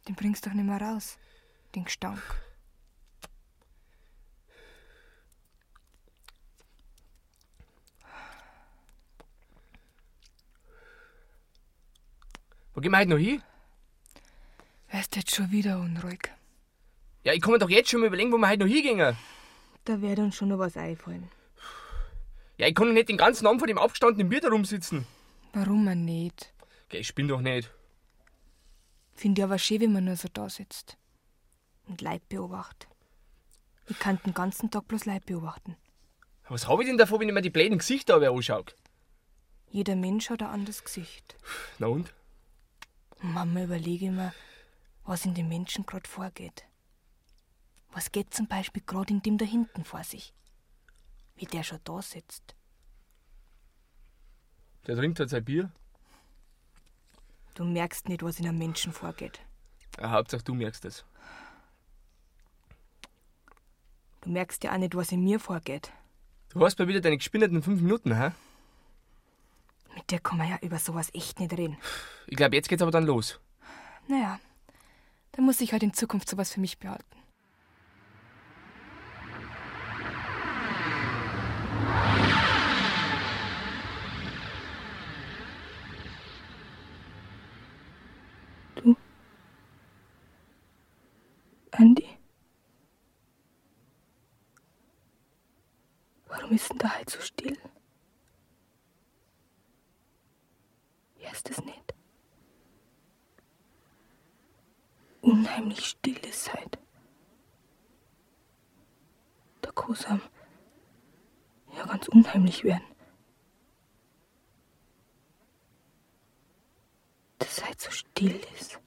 Den bringst du doch nicht mehr raus. Den Gestank. Wo gehen wir heute noch hin? Wärst jetzt schon wieder unruhig. Ja, ich kann mir doch jetzt schon mal überlegen, wo wir heute noch hingehen. Da wird uns schon noch was einfallen. Ja, ich kann doch nicht den ganzen Abend vor dem aufgestandenen Bier da rumsitzen. Warum man nicht? Geh, ich bin doch nicht. Finde ich aber schön, wenn man nur so da sitzt. Und Leib beobachtet. Ich kann den ganzen Tag bloß Leib beobachten. Was habe ich denn davon, wenn ich mir die bläden Gesichter aber anschaue? Jeder Mensch hat ein anderes Gesicht. Na und? Manchmal überlege ich mir, was in den Menschen gerade vorgeht. Was geht zum Beispiel gerade in dem da hinten vor sich? Wie der schon da sitzt. Der trinkt halt sein Bier. Du merkst nicht, was in einem Menschen vorgeht. Ja, Hauptsache du merkst es. Du merkst ja auch nicht, was in mir vorgeht. Du hast mal wieder deine gespinnerten fünf Minuten, hä? Mit dir kann man ja über sowas echt nicht reden. Ich glaube, jetzt geht's aber dann los. Naja, dann muss ich halt in Zukunft sowas für mich behalten. Andi? Warum ist denn da halt so still? Hörst es nicht? Unheimlich still ist halt. Der Kosam. Ja, ganz unheimlich werden. Dass halt so still ist.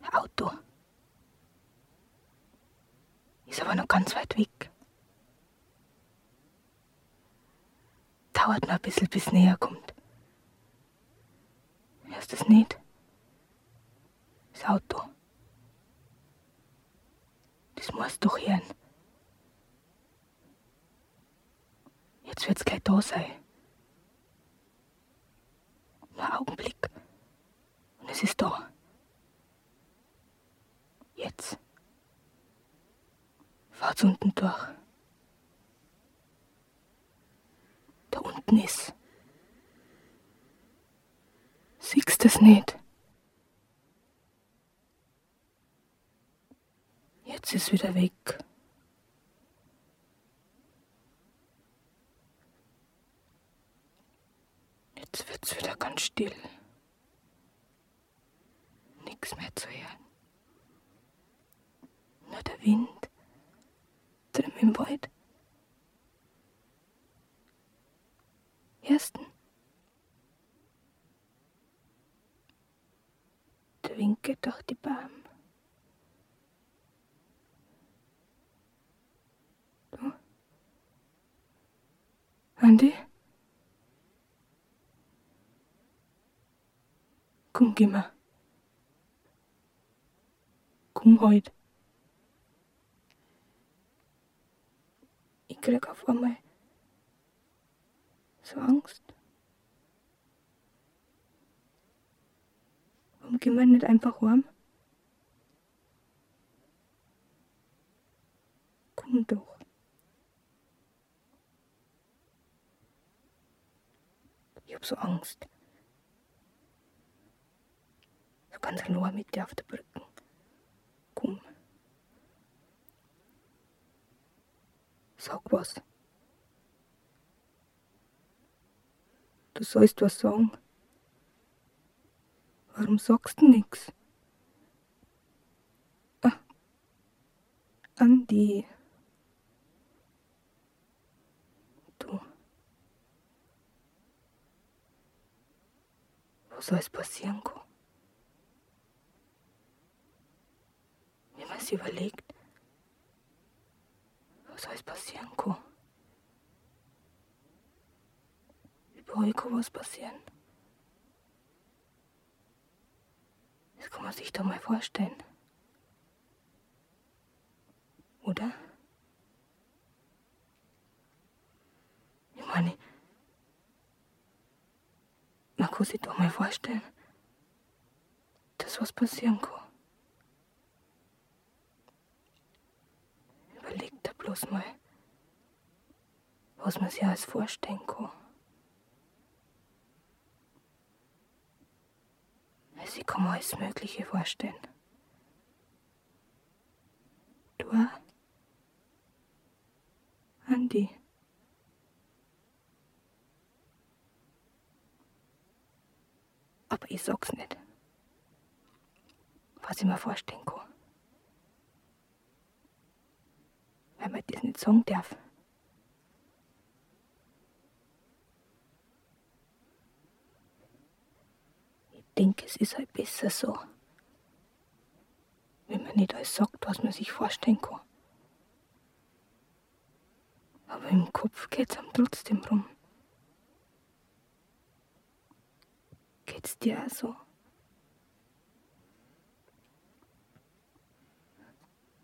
Ein Auto. Ist aber noch ganz weit weg. Dauert noch ein bisschen, bis es näher kommt. Hörst du es nicht? Das Auto. Das musst du doch hören. Jetzt wird's gleich da sein. Nur einen Augenblick. Und es ist da. Jetzt. Unten durch. Da unten ist. Siehst es nicht? Jetzt ist wieder weg. Jetzt wird's wieder ganz still. Nix mehr zu hören. Nur der Wind Ersten. Der Wind geht durch die Baum. Du? Andi? Komm, geh mal. Komm heut. Krieg auf einmal so Angst. Warum gehen wir nicht einfach heim? Komm doch. Ich hab so Angst. So ganz allein mit dir auf der Brücke. Komm. Sag was. Du sollst was sagen. Warum sagst du nix? Ah. Andi. Du. Was soll es passieren kann? Wenn man sich überlegt, was es passieren? Überall kann was passieren. Das kann man sich doch mal vorstellen. Oder? Ich meine, man kann sich doch mal vorstellen, dass was passieren kann. Dir bloß mal, was man sich alles vorstellen kann. Also ich kann mir alles Mögliche vorstellen. Du auch? Andi. Aber ich sag's nicht. Was ich mir vorstellen kann. Weil man nicht sagen darf. Ich denke, es ist halt besser so. Wenn man nicht alles sagt, was man sich vorstellen kann. Aber im Kopf geht's einem trotzdem rum. Geht's dir auch so?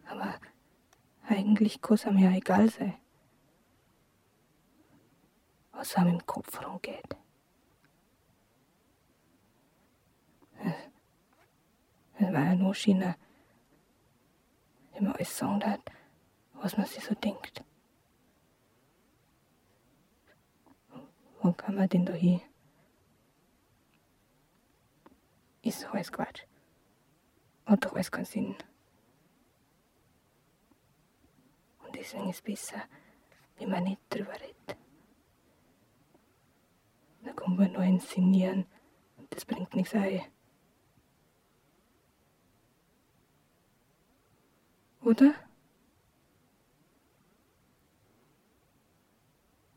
Aber eigentlich kann es einem ja egal sein, was einem im Kopf rumgeht. Es war ja nur wenn man alles sagen hat, was man sich so denkt. Wo kann man denn da hin? Ist alles Quatsch. Hat doch alles keinen Sinn. Und deswegen ist es besser, wenn man nicht drüber redet. Da kommt man nur inszenieren und das bringt nichts ein. Oder?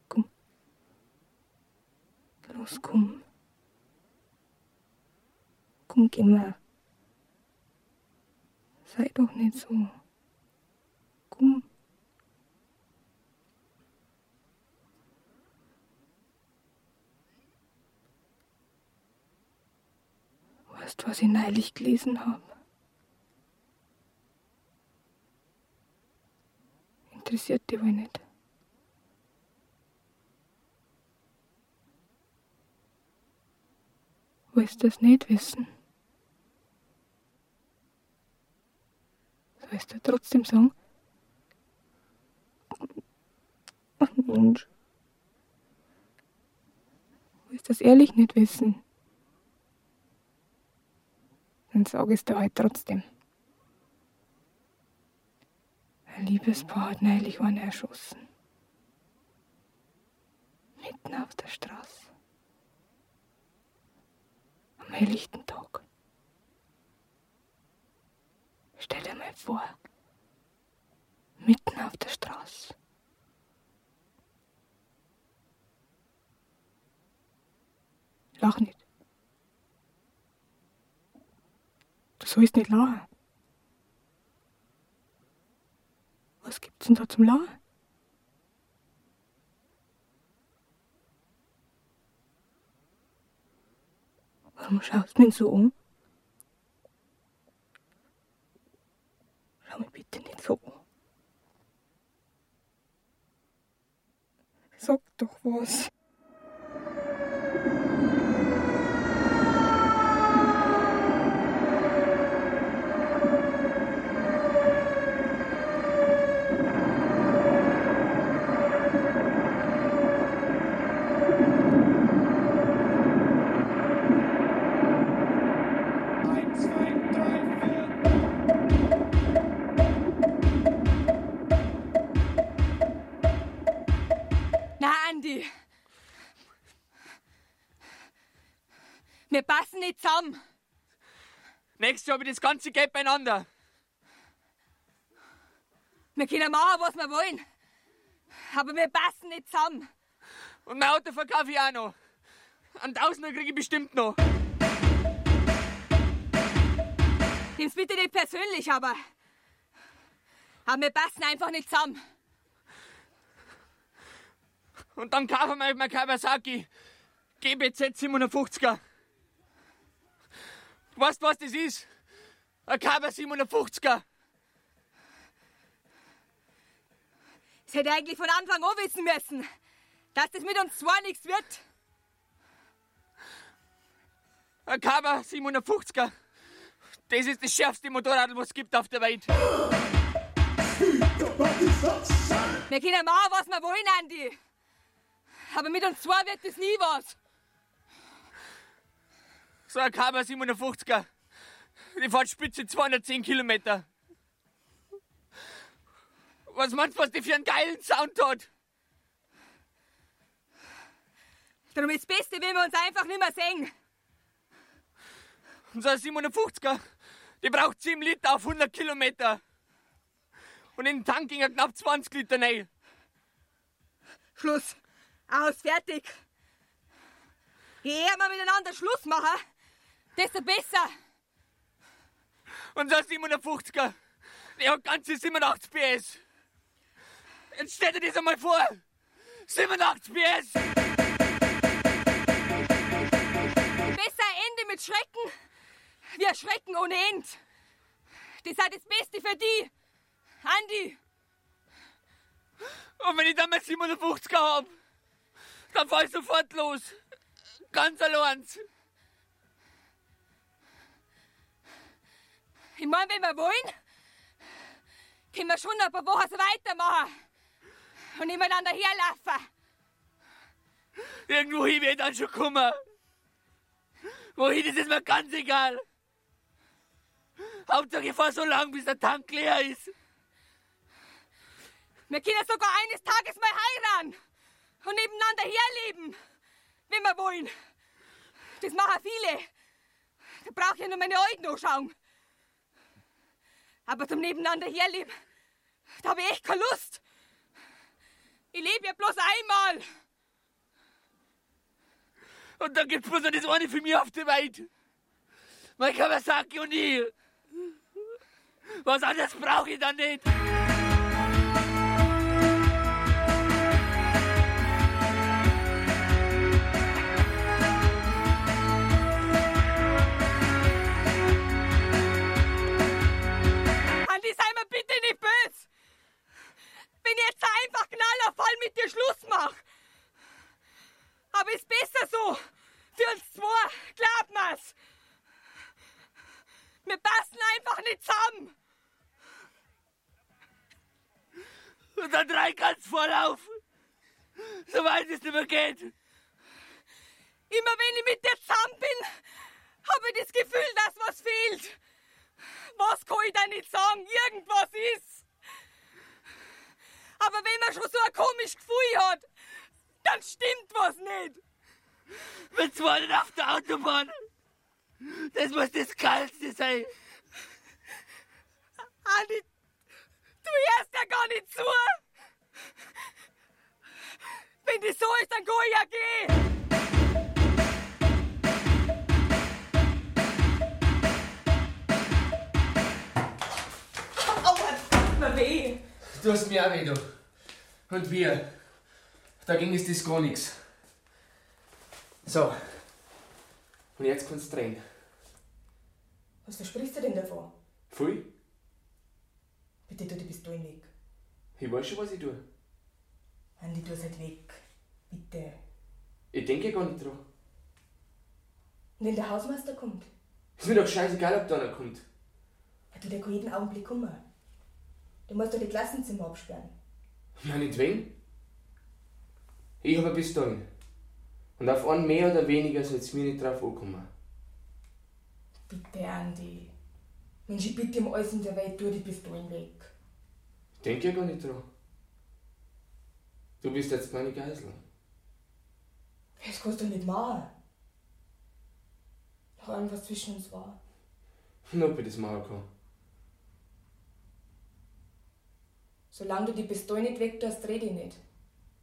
Komm. Los, komm. Komm, geh mal. Sei doch nicht so. Komm. Du, was ich neulich gelesen habe? Interessiert dich wohl nicht. Willst du das nicht wissen? Sollst du trotzdem sagen? Mensch. Willst du das ehrlich nicht wissen? Dann sag es dir halt trotzdem. Ein Liebespaar hat neulich einen erschossen. Mitten auf der Straße. Am helllichten Tag. Stell dir mal vor, mitten auf der Straße. Lach nicht. Du sollst nicht lachen. Was gibt's denn da zum Lachen? Warum schaust du mich so um? Schau mich bitte nicht so um. Sag doch was. Andi. Wir passen nicht zusammen. Nächstes Jahr habe ich das ganze Geld beieinander. Wir können machen, was wir wollen. Aber wir passen nicht zusammen. Und mein Auto verkaufe ich auch noch. Einen Tausender kriege ich bestimmt noch. Nimm's bitte nicht persönlich, aber. Aber wir passen einfach nicht zusammen. Und dann kaufen wir mein Kawasaki GBZ 750er. Weißt du, was das ist? Ein Kawasaki 750er. Ich hätte eigentlich von Anfang an wissen müssen, dass das mit uns zwei nichts wird. Ein Kawasaki 750er. Das ist das schärfste Motorrad, was es gibt auf der Welt. Wir können machen, was wir wollen, Andi. Aber mit uns zwei wird das nie was. So ein Kaber 57er. Die fährt spitze 210 Kilometer. Was meinst du, was die für einen geilen Sound hat? Darum ist das Beste, wenn wir uns einfach nicht mehr sehen. Und so ein 57er, die braucht 7 Liter auf 100 Kilometer. Und in den Tank gingen knapp 20 Liter rein. Schluss. Aus, fertig. Je eher wir miteinander Schluss machen, desto besser. Und so ein 57er, der hat ganze 87 PS. Jetzt stell dir das einmal vor. 87 PS. Besser Ende mit Schrecken, ein Schrecken ohne End. Das sei das Beste für die. Andi, Und wenn ich dann mal 57er hab, dann fahr ich sofort los. Ganz allein. ich mein, wenn wir wollen, können wir schon ein paar Wochen weitermachen. Und nebeneinander herlaufen. Irgendwo hin wird dann schon kommen. Wohin, das ist mir ganz egal. Hauptsache ich fahr so lang, bis der Tank leer ist. Wir können sogar eines Tages mal heiraten und nebeneinander herleben, wenn wir wollen. Das machen viele. Da brauche ich ja nur meine Augen anschauen. Aber zum Nebeneinander herleben, da habe ich echt keine Lust. Ich lebe ja bloß einmal. Und dann gibt's bloß das eine für mich auf der Welt. Mein Kawasaki und ich. Was anderes brauche ich dann nicht. Wenn ich jetzt einfach knallervoll mit dir Schluss mach. Aber ist besser so. Für uns zwei, glaub mir's. Wir passen einfach nicht zusammen. Und dann drei ganz voll auf. So weit es nicht mehr geht. Immer wenn ich mit dir zusammen bin, habe ich das Gefühl, dass was fehlt. Was kann ich da nicht sagen? Irgendwas ist. Aber wenn man schon so ein komisches Gefühl hat, dann stimmt was nicht. Wir nicht auf der Autobahn. Das muss das Geilste sein. Andi, du hörst ja gar nicht zu. Wenn das so ist, dann kann ich ja gehen. Du hast mir auch weh, du. Und wir. Dagegen ist das gar nichts. So. Und jetzt kannst du drehen. Was versprichst du denn davon? Pfui. Bitte tu die Pistolen weg. Ich weiß schon, was ich tue. Andi, tu es halt weg. Bitte. Ich denke gar nicht dran. Und wenn der Hausmeister kommt, Ist mir doch scheißegal, ob da einer kommt. ja, du, der kann jeden Augenblick kommen. Du musst doch die Klassenzimmer absperren. Meinetwegen. Ich habe ein Pistole. Und auf einen mehr oder weniger soll es mir nicht drauf ankommen. Bitte, Andi. Mensch, ich bitte um alles in der Welt, tu die Pistolen weg. Ich denke ja gar nicht dran. Du bist jetzt meine Geisel. Das kannst du nicht machen. Nach allem, was zwischen uns war. Ob ich das machen kann. Solange du die Pistolen nicht weg tust, red ich nicht.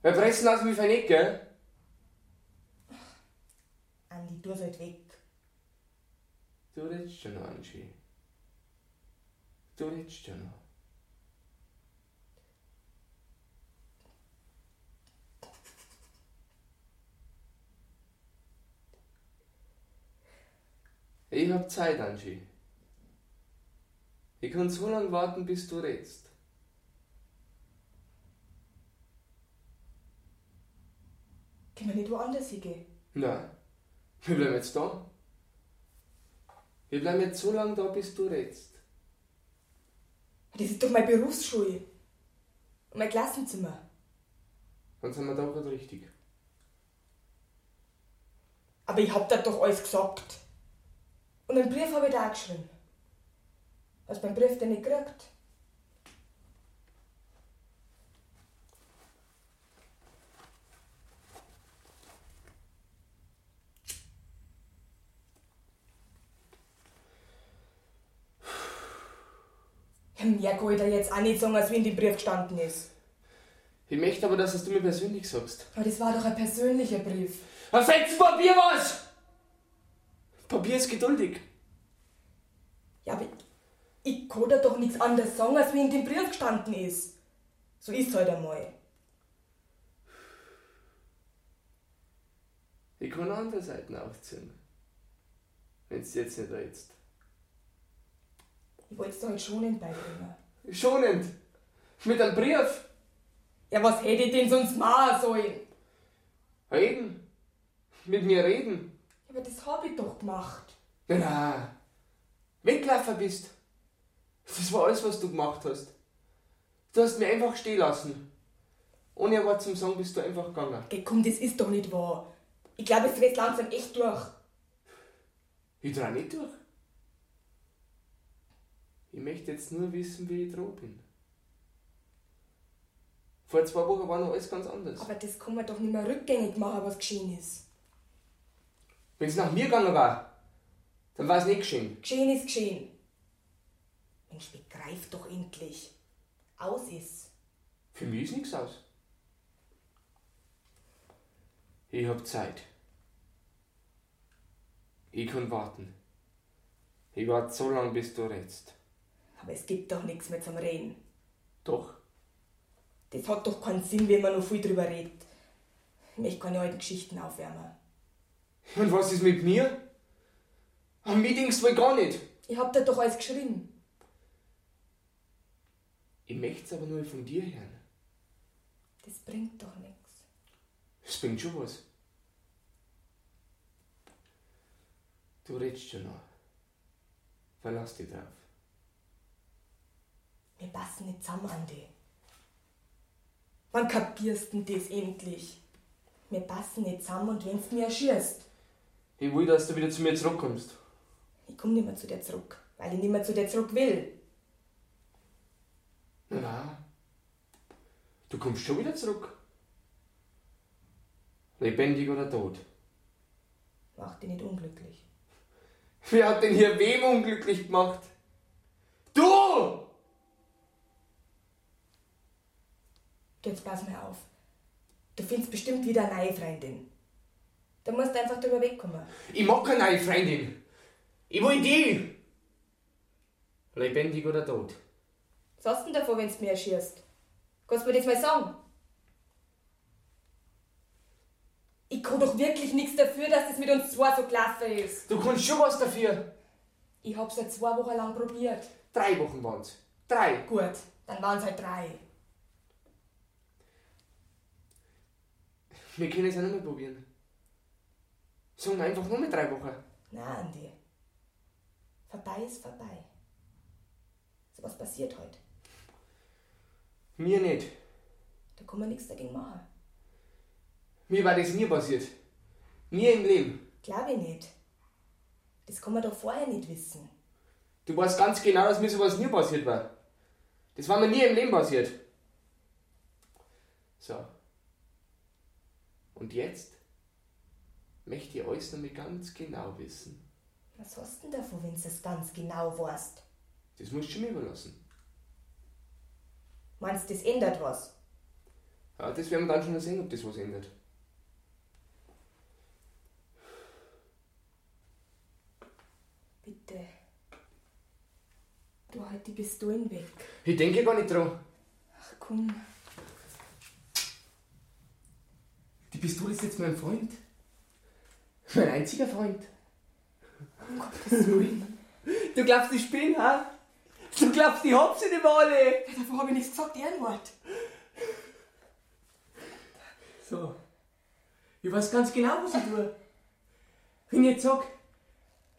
Wir pressen aus wie Vernick, gell? Andi, tu es halt weg. Du redest schon noch, Angie. Du redest schon noch. Ich hab Zeit, Angie. Ich kann so lange warten, bis du redst. Können wir nicht woanders hingehen? Nein, wir bleiben jetzt da. Wir bleiben jetzt so lange da, bis du redst. Das ist doch meine Berufsschule. Und mein Klassenzimmer. Dann sind wir da gerade richtig. Aber ich hab da doch alles gesagt. Und einen Brief habe ich da auch geschrieben. Hast du beim Brief den nicht gekriegt? Mehr kann ich dir jetzt auch nicht sagen, als wie in dem Brief gestanden ist. Ich möchte aber, dass es du mir persönlich sagst. Aber das war doch ein persönlicher Brief. Was sagst Papier was? Papier ist geduldig. Ja, aber ich, ich kann dir doch nichts anderes sagen, als wie in dem Brief gestanden ist. So ist halt einmal. Ich kann andere Seiten aufziehen. Wenn du jetzt nicht redst. Ich wollte es dir halt schonend beibringen. Schonend. Mit einem Brief. Ja, was hätte ich denn sonst machen sollen? Reden. Mit mir reden. Ja, aber das hab ich doch gemacht. Na, na. Weggelaufen bist. Das war alles, was du gemacht hast. Du hast mich einfach stehen lassen. Ohne ein Wort zum Sagen bist du einfach gegangen. Geh, komm, das ist doch nicht wahr. Ich glaube, es dreht langsam echt durch. Ich dreh nicht durch. Ich möchte jetzt nur wissen, wie ich dran bin. Vor zwei Wochen war noch alles ganz anders. Aber das kann man doch nicht mehr rückgängig machen, was geschehen ist. Wenn es nach mir gegangen war, dann war es nicht geschehen. Geschehen ist geschehen. Mensch, begreif doch endlich. Aus ist. Für mich ist nichts aus. Ich hab Zeit. Ich kann warten. Ich warte so lange, bis du redst. Aber es gibt doch nichts mehr zum Reden. Doch. Das hat doch keinen Sinn, wenn man noch viel drüber redet. Ich möchte keine alten Geschichten aufwärmen. Und was ist mit mir? Denkst du wohl gar nicht. Ich hab dir doch alles geschrieben. Ich möcht's aber nur von dir hören. Das bringt doch nichts. Das bringt schon was. Du redst schon noch. Verlass dich drauf. Wir passen nicht zusammen, Andi. Wann kapierst denn das endlich? Wir passen nicht zusammen und wenn's mir erschießt. Ich will, dass du wieder zu mir zurückkommst. Ich komm nicht mehr zu dir zurück, weil ich nicht mehr zu dir zurück will. Na, na. Du kommst schon wieder zurück. Lebendig oder tot. Mach dich nicht unglücklich. Wer hat denn hier wem unglücklich gemacht? Du! Jetzt pass mal auf. Du findest bestimmt wieder eine neue Freundin. Da musst du einfach drüber wegkommen. Ich mag keine neue Freundin. Ich will die. Lebendig oder tot. Was hast du denn davon, wenn du mir erschießt? Kannst du mir das mal sagen? Ich kann doch wirklich nichts dafür, dass das mit uns zwei so gelaufen ist. Du kannst schon was dafür. Ich hab's seit zwei Wochen lang probiert. Drei Wochen waren's. Drei. Gut, dann waren's halt drei. Wir können es ja nochmal probieren. Sagen wir einfach nur mit drei Wochen. Na, Andi. Vorbei ist vorbei. So was passiert heute. Mir nicht. Da kann man nichts dagegen machen. Mir war das nie passiert. Nie im Leben. Glaube ich nicht. Das kann man doch vorher nicht wissen. Du weißt ganz genau, dass mir sowas nie passiert war. Das war mir nie im Leben passiert. So. Und jetzt möchte ich alles noch mal ganz genau wissen. Was hast du denn davon, wenn du es ganz genau weißt? Das musst du mir überlassen. Meinst du, das ändert was? Ja, das werden wir dann schon sehen, ob das was ändert. Bitte. Du halt die Pistolen weg. Ich denke gar nicht dran. Ach komm. Die Pistole ist jetzt mein Freund. Mein einziger Freund. Um Gottes Willen. Du glaubst, ich bin, ha? Du glaubst, ich sie nicht mehr alle. Davor habe ich nichts gesagt, Ehrenwort. So. Ich weiß ganz genau, was ich tue. Wenn ich jetzt sag,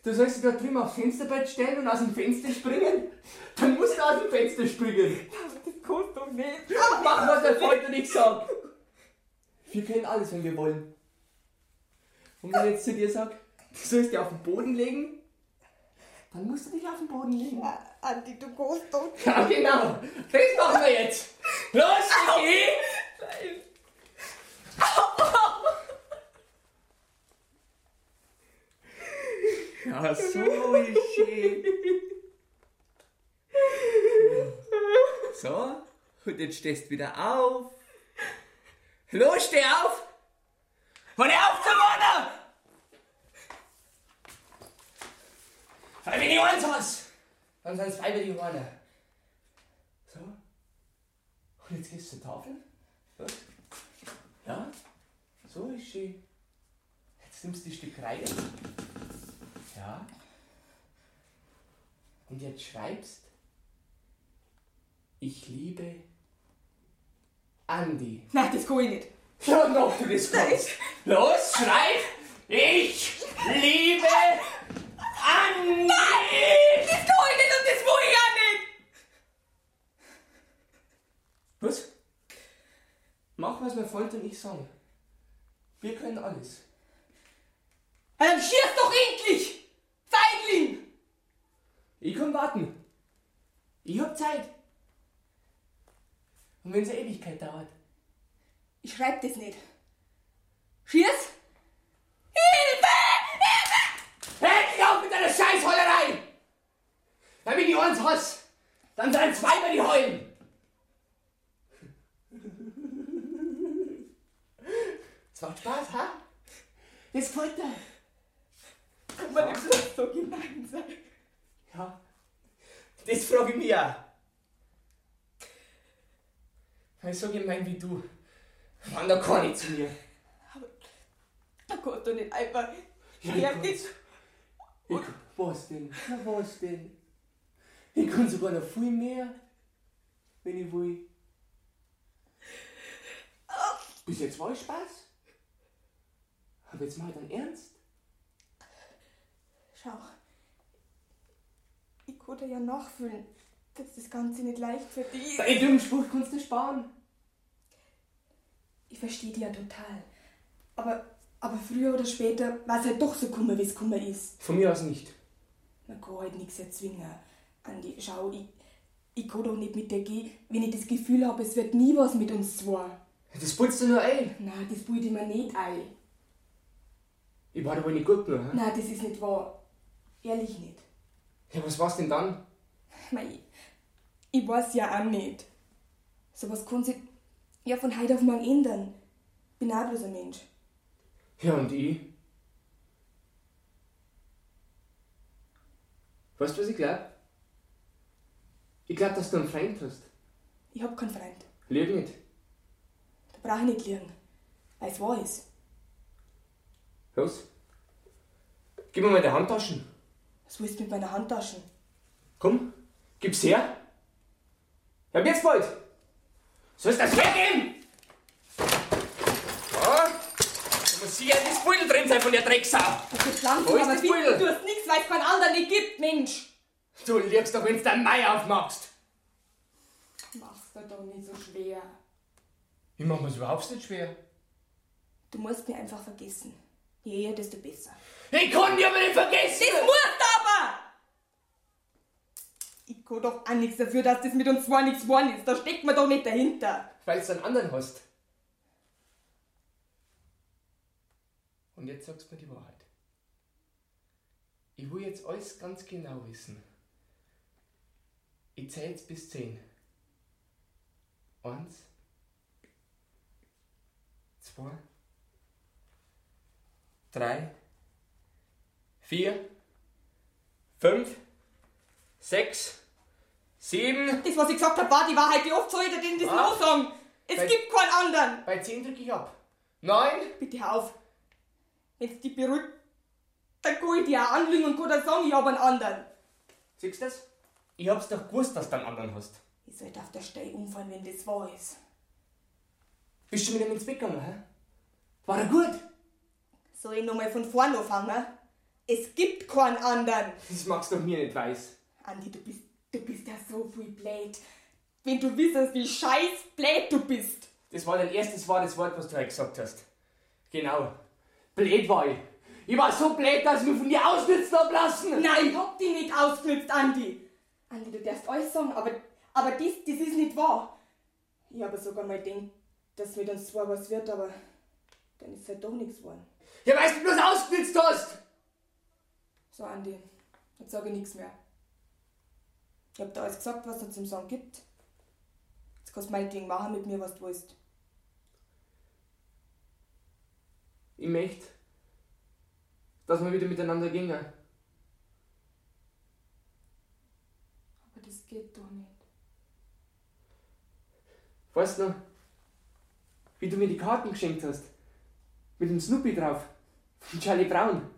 Du sollst dich da drüben aufs Fensterbett stellen und aus dem Fenster springen? Dann musst du aus dem Fenster springen. Das kannst du nicht. Mach, was der Vater nicht sagt. Wir können alles, wenn wir wollen. Und wenn ich jetzt zu dir sag, du sollst dich auf den Boden legen, dann musst du dich auf den Boden legen. Andi, du kannst doch. Ja, genau. Das machen wir jetzt. Los, Vicky! Ja, so schön. So, und jetzt stehst du wieder auf. Los, steh auf! Hör auf zu wohnen! Weil wenn ich eins hast, dann sind es über die. So. Und jetzt gehst du zur Tafel. Los. Ja, so ist schön. Jetzt nimmst du die Stück Kreide. Ja. Und jetzt schreibst, ich liebe Andi. Nein, das kann ich nicht. Ja, noch du das kannst. Los, schreib, ich liebe Andi. Das kann ich nicht und das will ich auch nicht. Was? Mach, was mein Freund und ich sagen. Wir können alles. Ja, Dann schieß doch endlich! Feigling! Ich kann warten. Ich hab Zeit. Und wenn es eine Ewigkeit dauert. Ich schreib das nicht. Schieß! Hilfe! Hör dich auf mit deiner Scheißheulerei! Wenn ich die eins hasse, dann sind zwei bei die heulen. Es macht Spaß, ha? Das gefällt dir. Man nicht bloß so gemein sein? Ja, das frage ich mich auch. Weil so gemein wie du, wann da kann ich zu mir. Da kannst du nicht einfach. Ja, ich das- Ich, was denn? Na, was denn? Ich kann sogar noch viel mehr, wenn ich will. Bis jetzt war ich Spaß. Aber jetzt mal dann ernst. Schau. Ich dir ja nachfühlen, dass das Ganze nicht leicht für dich ist. Deinen dummen Spruch kannst du sparen. Ich verstehe dich ja total. Aber, aber früher oder später war es halt doch so kummer, wie es kummer ist. Von mir aus nicht. Man kann halt nichts erzwingen. Andi, schau, ich, ich kann doch nicht mit dir gehen, wenn ich das Gefühl habe, es wird nie was mit uns zwei. Das putzt du nur ein. Nein, das bilde ich mir nicht ein. Ich war wohl nicht gut nur, hä? Nein, das ist nicht wahr. Ehrlich nicht. Ja, was war's denn dann? Mei, ich, weiß ja auch nicht. Sowas kann sich ja von heute auf morgen ändern. Bin auch bloß ein Mensch. Ja, und ich? Weißt du, was ich glaub? Ich glaub, dass du einen Freund hast. Ich hab keinen Freund. Lüg nicht. Da brauch ich nicht liegen. Weil es wahr ist. Los. Gib mir mal die Handtaschen. Was willst du mit meiner Handtaschen? Komm, gib's her. Ja, jetzt bald. Sollst das hergeben? Ja, da muss sicher das Beutel drin sein von der Drecksau. Ist langsam, Wo ist aber das Beutel? du hast nichts, weil es keinen anderen nicht gibt, Mensch. Du liegst doch, wenn's dein Mai aufmachst. Mach's dir doch nicht so schwer. Ich mach mir's überhaupt nicht schwer. Du musst mir einfach vergessen. Je eher, desto besser. Ich kann dich aber nicht vergessen. Das musst du aber! Ich kann doch auch nichts dafür, dass das mit uns zwei nichts geworden ist. Da steckt man doch nicht dahinter. Weil du einen anderen hast. Und jetzt sagst du mir die Wahrheit. Ich will jetzt alles ganz genau wissen. Ich zähle jetzt bis zehn. Eins, zwei, drei, vier, fünf, sechs, sieben. Das, was ich gesagt habe, war die Wahrheit. Wie oft soll ich dir denn das noch sagen? Es Weil- gibt keinen anderen. Bei zehn drücke ich ab. Neun, Bitte hör auf. Wenn's dich beruhigt, dann kann ich dir auch anlügen und kann dir sagen, ich hab einen anderen. siehst du das? Ich hab's doch gewusst, dass du einen anderen hast. Ich sollte auf der Stelle umfallen, wenn das wahr ist. Bist du mit ihm ins Bett gegangen, hä? War er gut? Soll ich nochmal von vorne anfangen? Es gibt keinen anderen. Das magst du doch mir nicht weiß. Andi, du bist, du bist ja so viel blöd. Wenn du wissest, wie scheiß blöd du bist. Das war dein erstes wahres Wort, was du heute gesagt hast. Genau. Blöd war ich. Ich war so blöd, dass ich mich von dir ausnützen hab lassen. Nein, ich hab dich nicht ausgenutzt, Andi. Andi, du darfst alles sagen, aber, aber das, das ist nicht wahr. Ich habe sogar mal gedacht, dass mit uns zwar was wird, aber dann ist halt doch nichts geworden. Ja, weißt du, bloß ausgenützt hast. So, Andi, jetzt sage ich nichts mehr. Ich hab dir alles gesagt, was es zum Sagen gibt. Jetzt kannst du meinetwegen machen mit mir, was du willst. Ich möchte, dass wir wieder miteinander gingen. Aber das geht doch nicht. Weißt du noch, wie du mir die Karten geschenkt hast? Mit dem Snoopy drauf. Von Charlie Brown.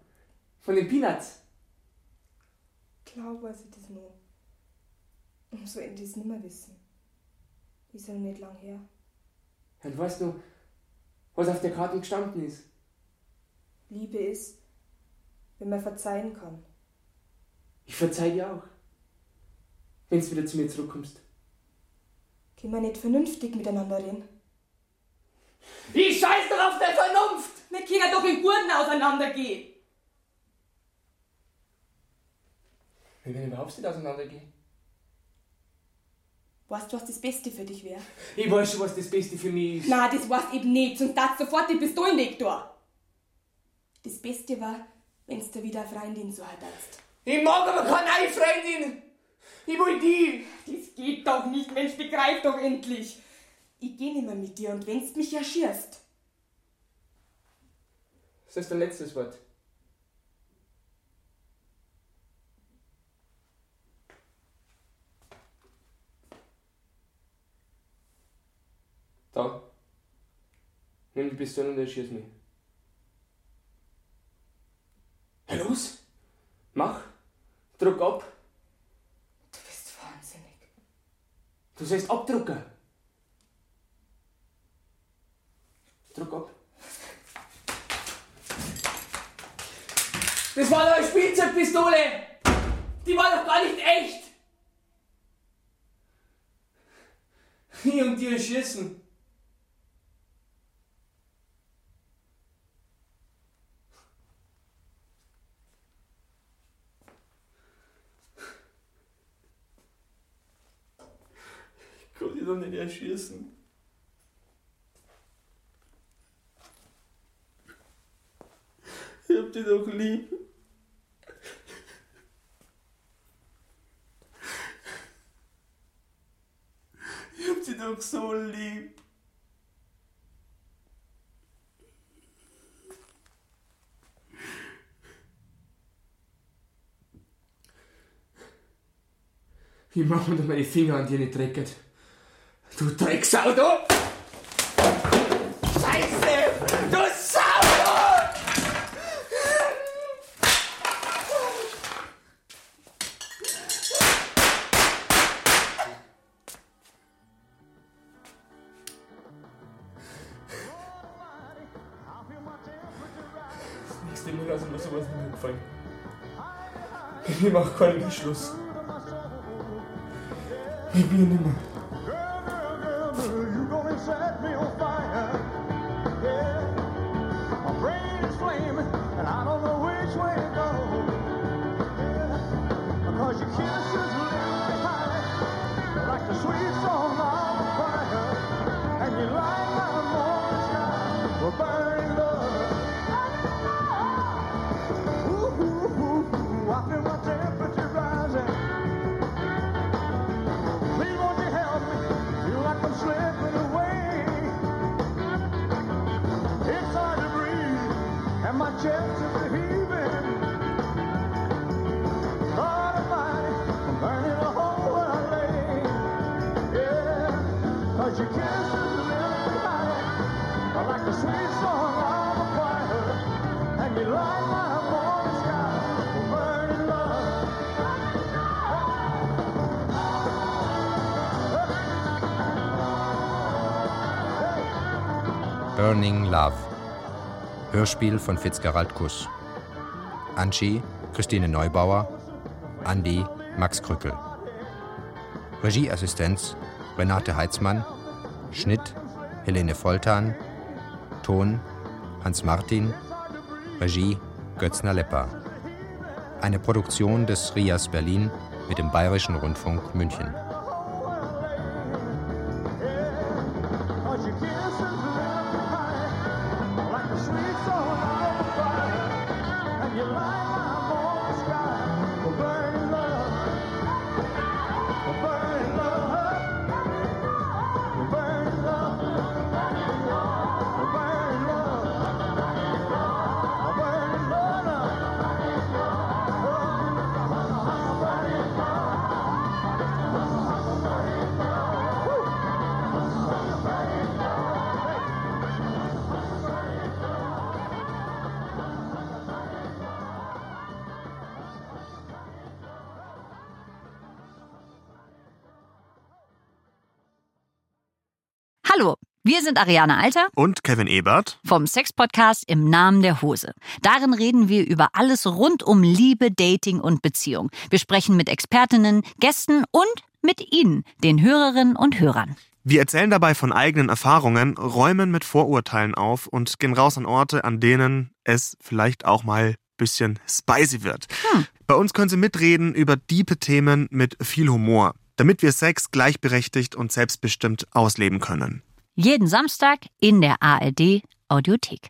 Von den Peanuts. Klar weiß ich das noch. Und so ich das nicht mehr wissen. Ist ja noch nicht lang her. Und weißt du, was auf der Karte gestanden ist? Liebe ist, wenn man verzeihen kann. Ich verzeih dir auch. Wenn du wieder zu mir zurückkommst. Können wir nicht vernünftig miteinander reden? Ich scheiß doch auf der Vernunft! Wir können doch in Gurten auseinandergehen. Wir werden überhaupt nicht auseinandergehen. Weißt du, was das Beste für dich wäre? Ich weiß schon, was das Beste für mich ist. Na, das weißt eben nicht, sonst darfst du sofort die Pistolen weg da. Das Beste war, wenn's dir wieder eine Freundin so hattest. Ich mag aber keine Freundin! Ich will die! Das geht doch nicht, Mensch, begreif doch endlich. Ich geh nimmer mit dir und wenn's mich erschierst. Das ist dein letztes Wort. Da. Nimm die Pistole und erschieß mich. Ja, los! Mach! Druck ab! Du bist wahnsinnig. Du sollst abdrucken! Druck ab! Das war doch eine Spielzeugpistole! Die war doch gar nicht echt! Ich und dir schießen. Doch nicht erschießen. Ich hab dich doch lieb. Ich hab dich doch so lieb. Ich mach mir doch meine Finger an dir nicht dreckig. Du Drecksau, du! Scheiße! Du Sau! Das nächste Mal lassen wir sowas nicht mehr gefallen. Ich mach keinen Schluss. Ich bin nimmer. And my chest is heaving. Lord Almighty, I'm burning a hole I lay. Yeah, 'cause are like the sweet song of a choir, and you my burning love. Burning Love. Hörspiel von Fitzgerald Kuss. Anschi, Christine Neubauer, Andi, Max Krückel. Regieassistenz Renate Heitzmann, Schnitt Helene Voltan, Ton Hans Martin, Regie Götzner Lepper. Eine Produktion des RIAS Berlin mit dem Bayerischen Rundfunk München. Ariane Alter Und Kevin Ebert. vom Sex-Podcast im Namen der Hose. Darin reden wir über alles rund um Liebe, Dating und Beziehung. Wir sprechen mit Expertinnen, Gästen und mit Ihnen, den Hörerinnen und Hörern. Wir erzählen dabei von eigenen Erfahrungen, räumen mit Vorurteilen auf und gehen raus an Orte, an denen es vielleicht auch mal bisschen spicy wird. Bei uns können Sie mitreden über diepe Themen mit viel Humor, damit wir Sex gleichberechtigt und selbstbestimmt ausleben können. Jeden Samstag in der ARD Audiothek.